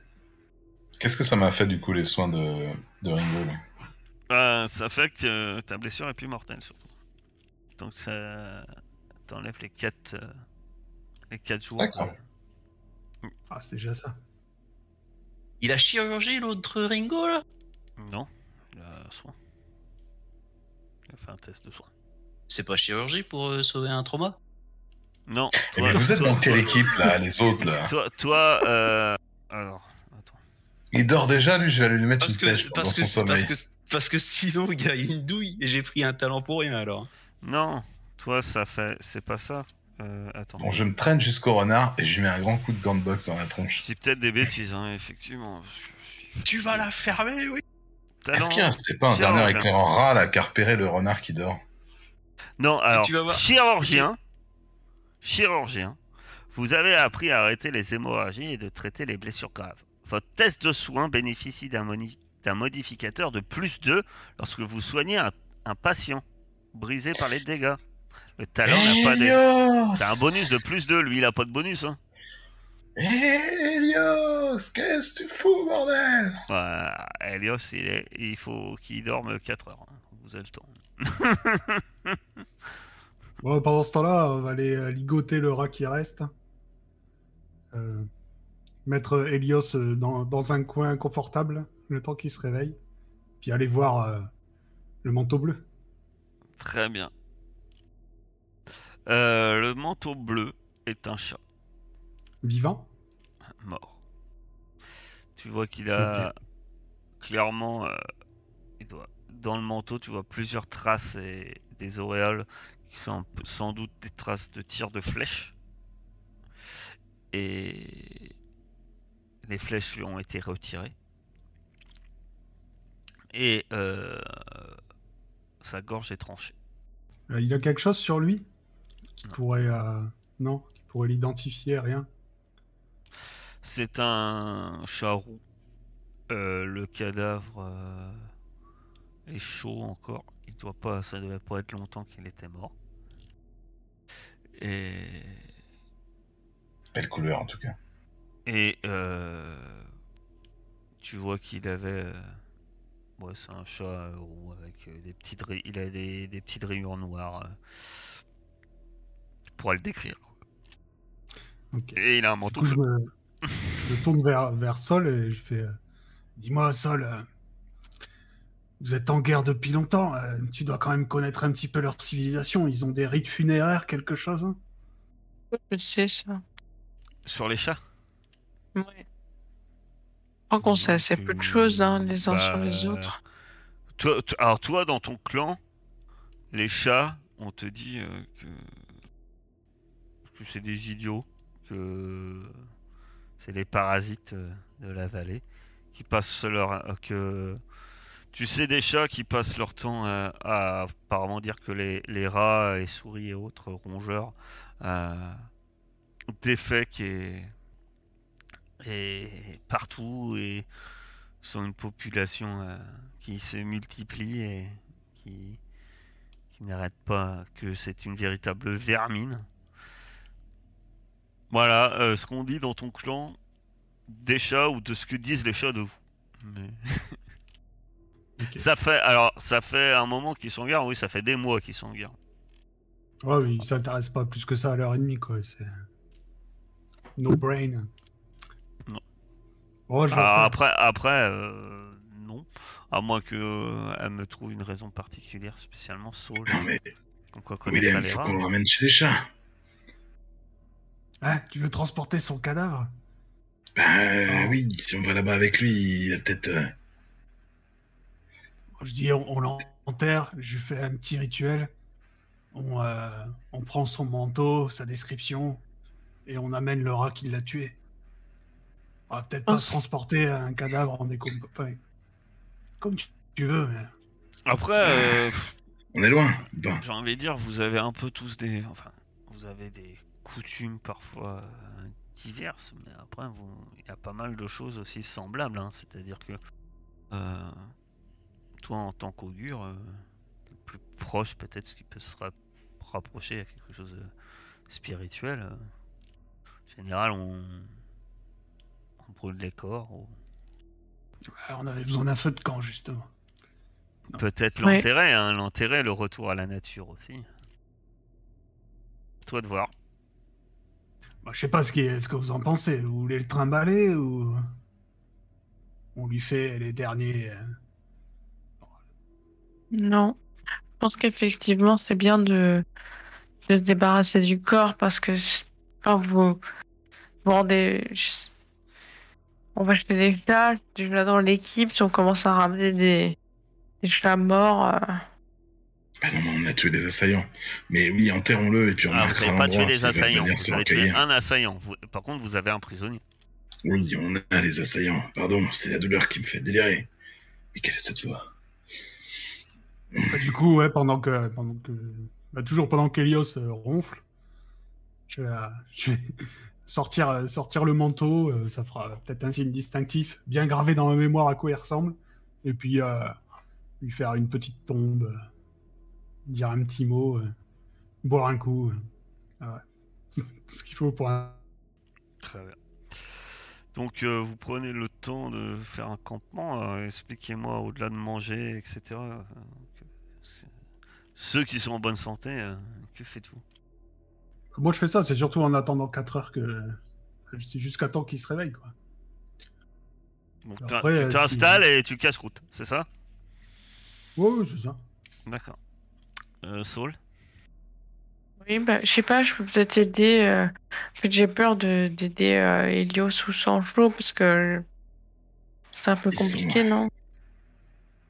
Qu'est-ce que ça m'a fait du coup les soins de, de Ringo là Euh, ça fait que euh, ta blessure est plus mortelle surtout. Donc ça t'enlève les 4 les quatre jours. D'accord. Ah, c'est déjà ça. Il a chirurgie l'autre Ringo là? Non, il a soin. Il a fait un test de soin. C'est pas chirurgie pour euh, sauver un trauma? Non. Eh Mais vous êtes dans quelle équipe là, les autres là? Toi, toi euh... alors. Il dort déjà lui, je vais aller lui mettre Parce une que, pêche dans parce, son que, sommeil. parce, que, parce que sinon il y a une douille et j'ai pris un talent pour rien alors. Non, toi ça fait, c'est pas ça. Euh, attends. Bon, je me traîne jusqu'au renard et je lui mets un grand coup de gant de boxe dans la tronche. C'est peut-être des bêtises, hein, effectivement. Tu vas la fermer, oui Talent- Est-ce qu'il y a c'est pas un chirurgien. dernier éclairant rat là qui a repéré le renard qui dort Non, alors, tu vas voir. chirurgien, chirurgien, vous avez appris à arrêter les hémorragies et de traiter les blessures graves. Votre test de soins bénéficie d'un moni- d'un modificateur de plus 2 lorsque vous soignez un, un patient brisé par les dégâts. Le talent n'a pas. Helios T'as un bonus de plus 2, lui il a pas de bonus. Hein. Helios Qu'est-ce que tu fous, bordel? Helios, il, est- il faut qu'il dorme 4 heures. hein. Vous avez le temps. Bon, pendant ce temps-là, on va aller euh, ligoter le rat qui reste. Euh, mettre Helios euh, dans, dans un coin confortable, le temps qu'il se réveille. Puis aller voir euh, le manteau bleu. Très bien. Euh, le manteau bleu est un chat Vivant mort. Tu vois qu'il a clairement, euh, il doit, dans le manteau, tu vois plusieurs traces et des auréoles qui sont sans doute des traces de tir de flèches. Et les flèches lui ont été retirées. Et euh, sa gorge est tranchée. Euh, Il a quelque chose sur lui qui Non. pourrait... euh, Non Qui pourrait l'identifier, rien? C'est un chat roux. Euh, le cadavre euh, est chaud encore. Il doit pas, ça devait pas être longtemps qu'il était mort. Et, Belle couleur en tout cas. Et euh, tu vois qu'il avait, euh, ouais, c'est un chat euh, roux avec euh, des petites, il a des, des petites rayures noires. euh, pour le décrire. quoi. Ok. Et il a un Du manteau coup, je me, je me tourne vers, vers Sol et je fais... euh, Dis-moi, Sol, euh, vous êtes en guerre depuis longtemps. euh, tu dois quand même connaître un petit peu leur civilisation. Ils ont des rites funéraires, quelque chose hein? Je sais ça. sur les chats? Ouais. Je crois qu'on sait assez peu de choses, hein, euh, les uns sur les bah, autres. Toi, t- alors toi, dans ton clan, les chats, on te dit euh, que, que c'est des idiots, que c'est des parasites euh, de la vallée, qui passent leur euh, que tu sais des chats qui passent leur temps euh, à apparemment dire que les, les rats et souris et autres rongeurs euh, défèquent et, et partout et sont une population euh, qui se multiplie et qui, qui n'arrête pas, que c'est une véritable vermine. Voilà euh, ce qu'on dit dans ton clan des chats ou de ce que disent les chats de vous. Mais-. Ça fait alors ça fait un moment qu'ils sont en guerre, oui ça fait des mois qu'ils sont en guerre. Ouais, mais ils s'intéressent pas plus que ça à leur ennemi, quoi. C'est... No brain. Je pas. après après euh, non, à moins que euh, me trouve une raison particulière spécialement Saul. Non mais Comme quoi connaître William, les faut qu'on le ramène chez les chats. Hein, tu veux transporter son cadavre? Bah Ah. oui, si on va là-bas avec lui, il y a peut-être. euh, Je dis, on, on l'enterre, je lui fais un petit rituel. On, euh, on prend son manteau, sa description, et on amène le rat qui l'a tué. On va peut-être Oh. pas se transporter un cadavre en déco... Enfin, comme tu, veux, mais... Après, euh, On est loin. Bon. j'ai envie de dire, vous avez un peu tous des. Enfin, vous avez des coutumes parfois euh, diverses, mais après, vous- il y a pas mal de choses aussi semblables. hein. C'est-à-dire que. euh, toi, en tant qu'augure, euh, le plus proche, peut-être, ce qui peut se ra- rapprocher à quelque chose de spirituel, euh, en général, on. Les corps. ou Ouais, on avait besoin d'un feu de camp, justement. Peut-être Ouais. l'enterrer, hein, l'enterrer, le retour à la nature aussi. Toi de voir. Bah, je sais pas ce, qui est, ce que vous en pensez. Vous voulez le trimballer ou... On lui fait les derniers... euh, Non. Je pense qu'effectivement, c'est bien de, de se débarrasser du corps parce que c'est- enfin, vous, vous rendez. je- On va jeter des chats, des chats dans l'équipe. Si on commence à ramener des, des chats morts, euh, Bah non, non, on a tué des assaillants. Mais oui, enterrons-le et puis on Alors, vous marquera n'avez pas tué des assaillants, vous avez tué un assaillant. Vous- Par contre, vous avez un prisonnier. Oui, on a les assaillants. Pardon, c'est la douleur qui me fait délirer. Mais quelle est cette voix Bah, du coup, ouais, pendant que, pendant que, bah, toujours pendant qu'Elios euh, ronfle, je vais, euh, je vais sortir, euh, sortir le manteau. euh, ça fera peut-être un signe distinctif, bien gravé dans ma mémoire à quoi il ressemble. Et puis euh, lui faire une petite tombe, dire un petit mot, boire un coup. ouais. Ce qu'il faut pour un. Très bien. Donc, vous prenez le temps de faire un campement. Expliquez-moi, au-delà de manger, etc. Ceux qui sont en bonne santé, que faites-vous? Moi, je fais ça, c'est surtout en attendant 4 heures que. C'est jusqu'à temps qu'il se réveille, quoi. Donc, Après, euh, Tu si- t'installes et tu casses route, c'est ça? Ouais, ouais, c'est ça. D'accord. Euh, Saul? Oui, bah, je sais pas, je peux peut-être aider. euh, En fait, j'ai peur de d'aider euh, Helios ou Sancho parce que c'est un peu Ils sont- compliqué, non?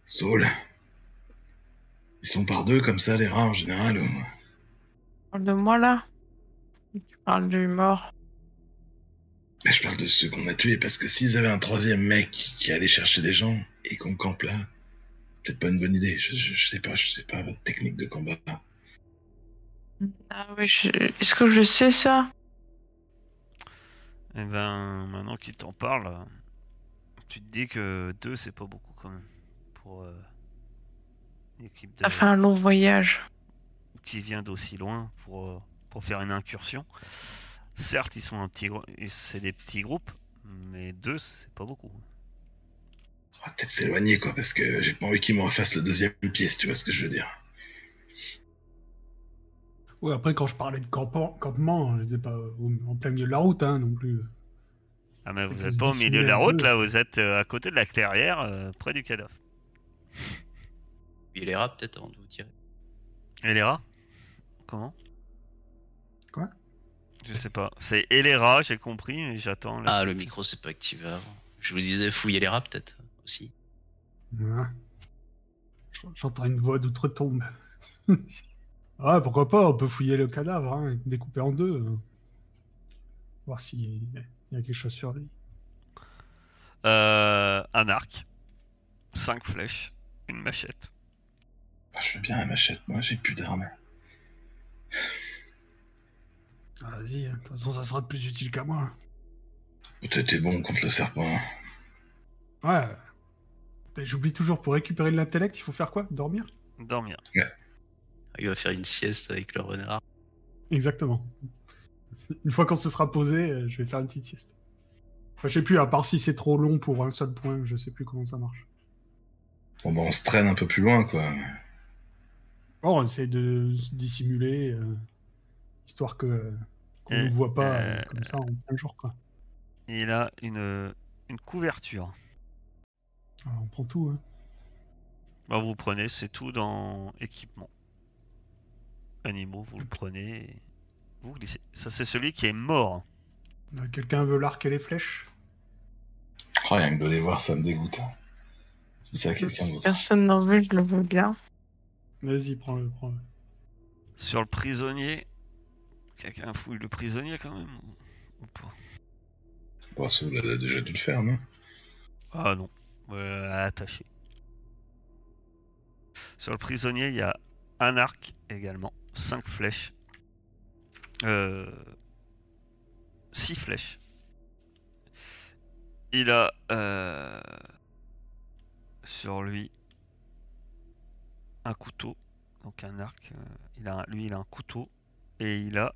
Saul. Ils sont par deux comme ça, les rats en général. ou- de moi là Tu parles du mort. Mais je parle de ceux qu'on a tués parce que s'ils avaient un troisième mec qui allait chercher des gens et qu'on campe là, peut-être pas une bonne idée. Je, je, je sais pas, je sais pas votre technique de combat. Ah oui, je... est-ce que je sais ça? Eh ben, maintenant qu'il t'en parle, tu te dis que deux, c'est pas beaucoup quand même. Pour euh, une équipe de... Ça fait un long voyage. qui vient d'aussi loin pour, euh, pour faire une incursion. Certes, ils sont un petit c'est des petits groupes, mais deux, c'est pas beaucoup. On va peut-être s'éloigner quoi, parce que j'ai pas envie qu'ils me refassent le deuxième pièce, tu vois ce que je veux dire. Ouais, après, quand je parlais de campement, je n'étais pas en plein milieu de la route, hein, non plus. Ah, mais vous que êtes se pas au milieu de la route, là, vous êtes euh, à côté de la clairière, euh, près du cadavre. Il les rats peut-être avant de vous tirer. Et les rats Comment? Quoi? Je sais pas. C'est et les rats, j'ai compris, mais j'attends. Ah, le micro s'est pas activé avant. Je vous disais fouiller les rats peut-être aussi. Ouais. J'entends une voix d'outre-tombe. ah, pourquoi pas, on peut fouiller le cadavre, hein, découper en deux. euh. Voir s'il y a quelque chose sur lui. Euh, un arc, cinq flèches, une machette. Ah, je veux bien la machette, moi j'ai plus d'armes. Ah, Vas-y, hein, de toute façon, ça sera de plus utile qu'à moi. Peut-être t'es bon contre le serpent. Ouais. Mais J'oublie toujours, pour récupérer de l'intellect, il faut faire quoi? Dormir? Dormir. Il va faire une sieste avec le renard. Exactement. Une fois qu'on se sera posé, euh, je vais faire une petite sieste. Enfin, je sais plus, à part si c'est trop long pour un seul point, je sais plus comment ça marche. Bon bah on se traîne un peu plus loin quoi. Bon, on essaie de se dissimuler, euh, histoire que qu'on ne voit pas euh, euh, comme ça en plein jour, quoi. Il a une, une couverture. Alors, on prend tout, hein. Bah, vous prenez, c'est tout dans équipement. Animaux, vous le prenez et vous glissez. Ça, c'est celui qui est mort. Euh, Quelqu'un veut l'arc et les flèches? Oh, rien que de les voir, ça me dégoûte. Ça, Si d'autre. personne n'en veut, je le veux bien. Vas-y, prends-le, prends-le. Sur le prisonnier, quelqu'un fouille le prisonnier quand même ou, pas Bon, ça, vous l'avez déjà dû le faire, non? Ah non, euh, attaché. Sur le prisonnier, il y a un arc également, 5 flèches, euh, 6 flèches. Il a euh, sur lui un couteau, donc un arc. euh, il a, lui, il a un couteau et il a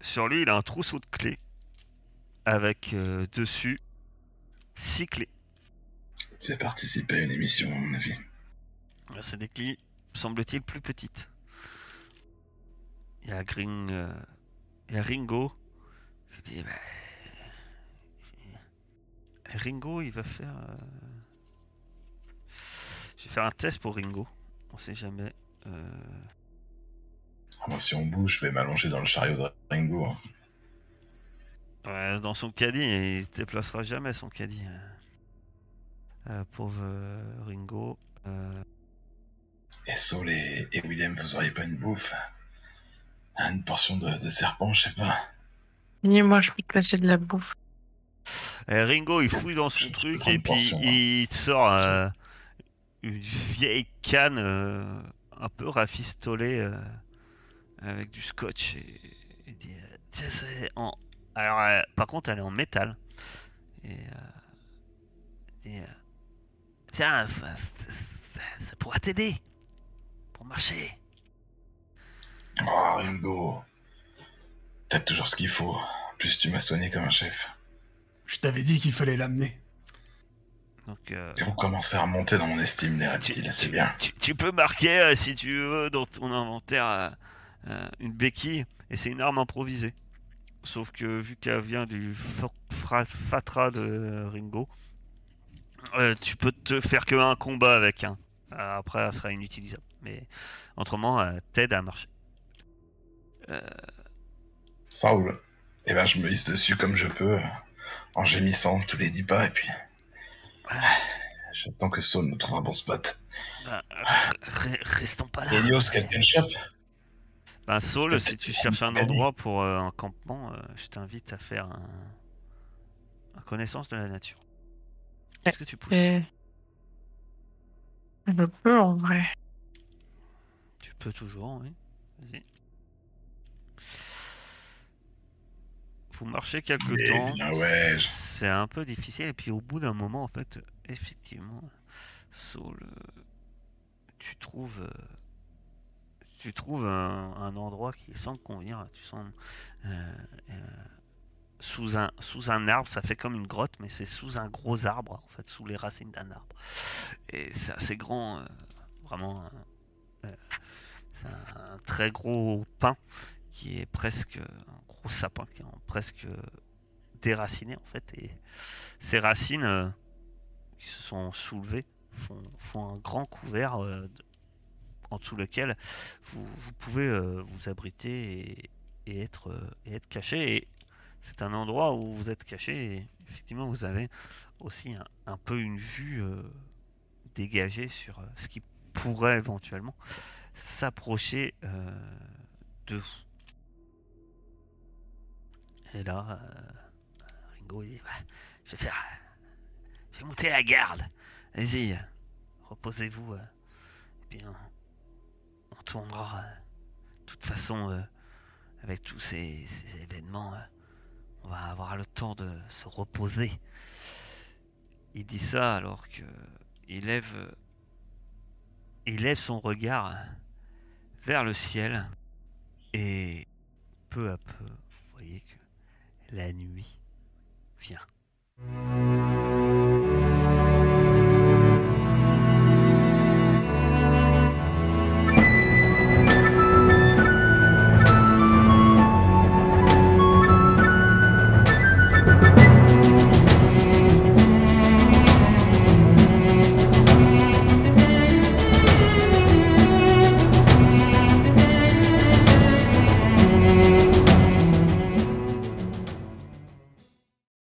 sur lui, il a un trousseau de clés avec euh, dessus 6 clés. Tu vas participer à une émission, à mon avis. Là, C'est des clés, semble-t-il, plus petites. Il y a Gring, euh, il y a Ringo. qui dit, bah, Ringo, il va faire. euh, Je vais faire un test pour Ringo. On sait jamais. Euh, Moi, si on bouge, je vais m'allonger dans le chariot de Ringo. hein. ouais, dans son caddie, il se déplacera jamais son caddie. hein. Euh, pauvre euh, Ringo. Euh, Et Saul et, et William, vous auriez pas une bouffe? Ah, Une portion de, de serpent, je sais pas. Ni moi, je peux te placer de la bouffe. Et Ringo, il fouille dans son truc et puis portion, hein. il te sort euh, une vieille canne euh, un peu rafistolée euh, avec du scotch. Et, il dit, euh, Tiens, c'est en... Alors, euh, par contre, elle est en métal. Et euh, euh, Tiens, ça, ça, ça pourra t'aider pour marcher. Oh, Ringo. T'as toujours ce qu'il faut. En plus, tu m'as soigné comme un chef. Je t'avais dit qu'il fallait l'amener. Donc, euh, Et vous commencez à remonter dans mon estime, les tu, reptiles, c'est tu- bien. tu- tu peux marquer, euh, si tu veux, dans ton inventaire, une béquille, et c'est une arme improvisée. Sauf que vu qu'elle vient du Fatra de Ringo, euh, tu peux te faire que un combat avec un. Euh, Après, elle sera inutilisable. Mais autrement, elle t'aide à marcher. Ça roule. Et ben, je me hisse dessus comme je peux, en gémissant tous les dix pas, et puis. J'attends que Saul nous trouve un bon spot. Re- restons pas là. Helios, quelqu'un chope Ben, Saul, si tu cherches un endroit pour euh, un campement, euh, je t'invite à faire un... un connaissance de la nature. Qu'est-ce que tu pousses. Je peux, en vrai. Tu peux toujours, oui. Vas-y. Vous marchez quelques Eh temps. ouais, C'est un peu difficile. Et puis au bout d'un moment, en fait, effectivement, Saul, euh, tu trouves, euh, tu trouves un, endroit qui semble convenir. Tu sens euh, euh, sous un sous un arbre, ça fait comme une grotte, mais c'est sous un gros arbre, en fait, sous les racines d'un arbre. Et c'est assez grand, euh, vraiment. c'est un, très gros pin qui est presque un gros sapin qui est presque déraciné en fait et ces racines qui se sont soulevées font, font un grand couvert de- en dessous lequel vous, pouvez euh, vous abriter et, euh, être caché c'est un endroit où vous êtes caché et effectivement vous avez aussi un, peu une vue euh, dégagée sur ce qui pourrait éventuellement s'approcher de vous. Et là, Ringo il dit bah, Je vais faire. Je vais monter la garde. Euh, reposez-vous. puis euh, De toute façon, euh, avec tous ces, événements, euh, on va avoir le temps de se reposer. Il dit ça alors que il lève, il lève son regard vers le ciel et peu à peu, vous voyez que la nuit vient.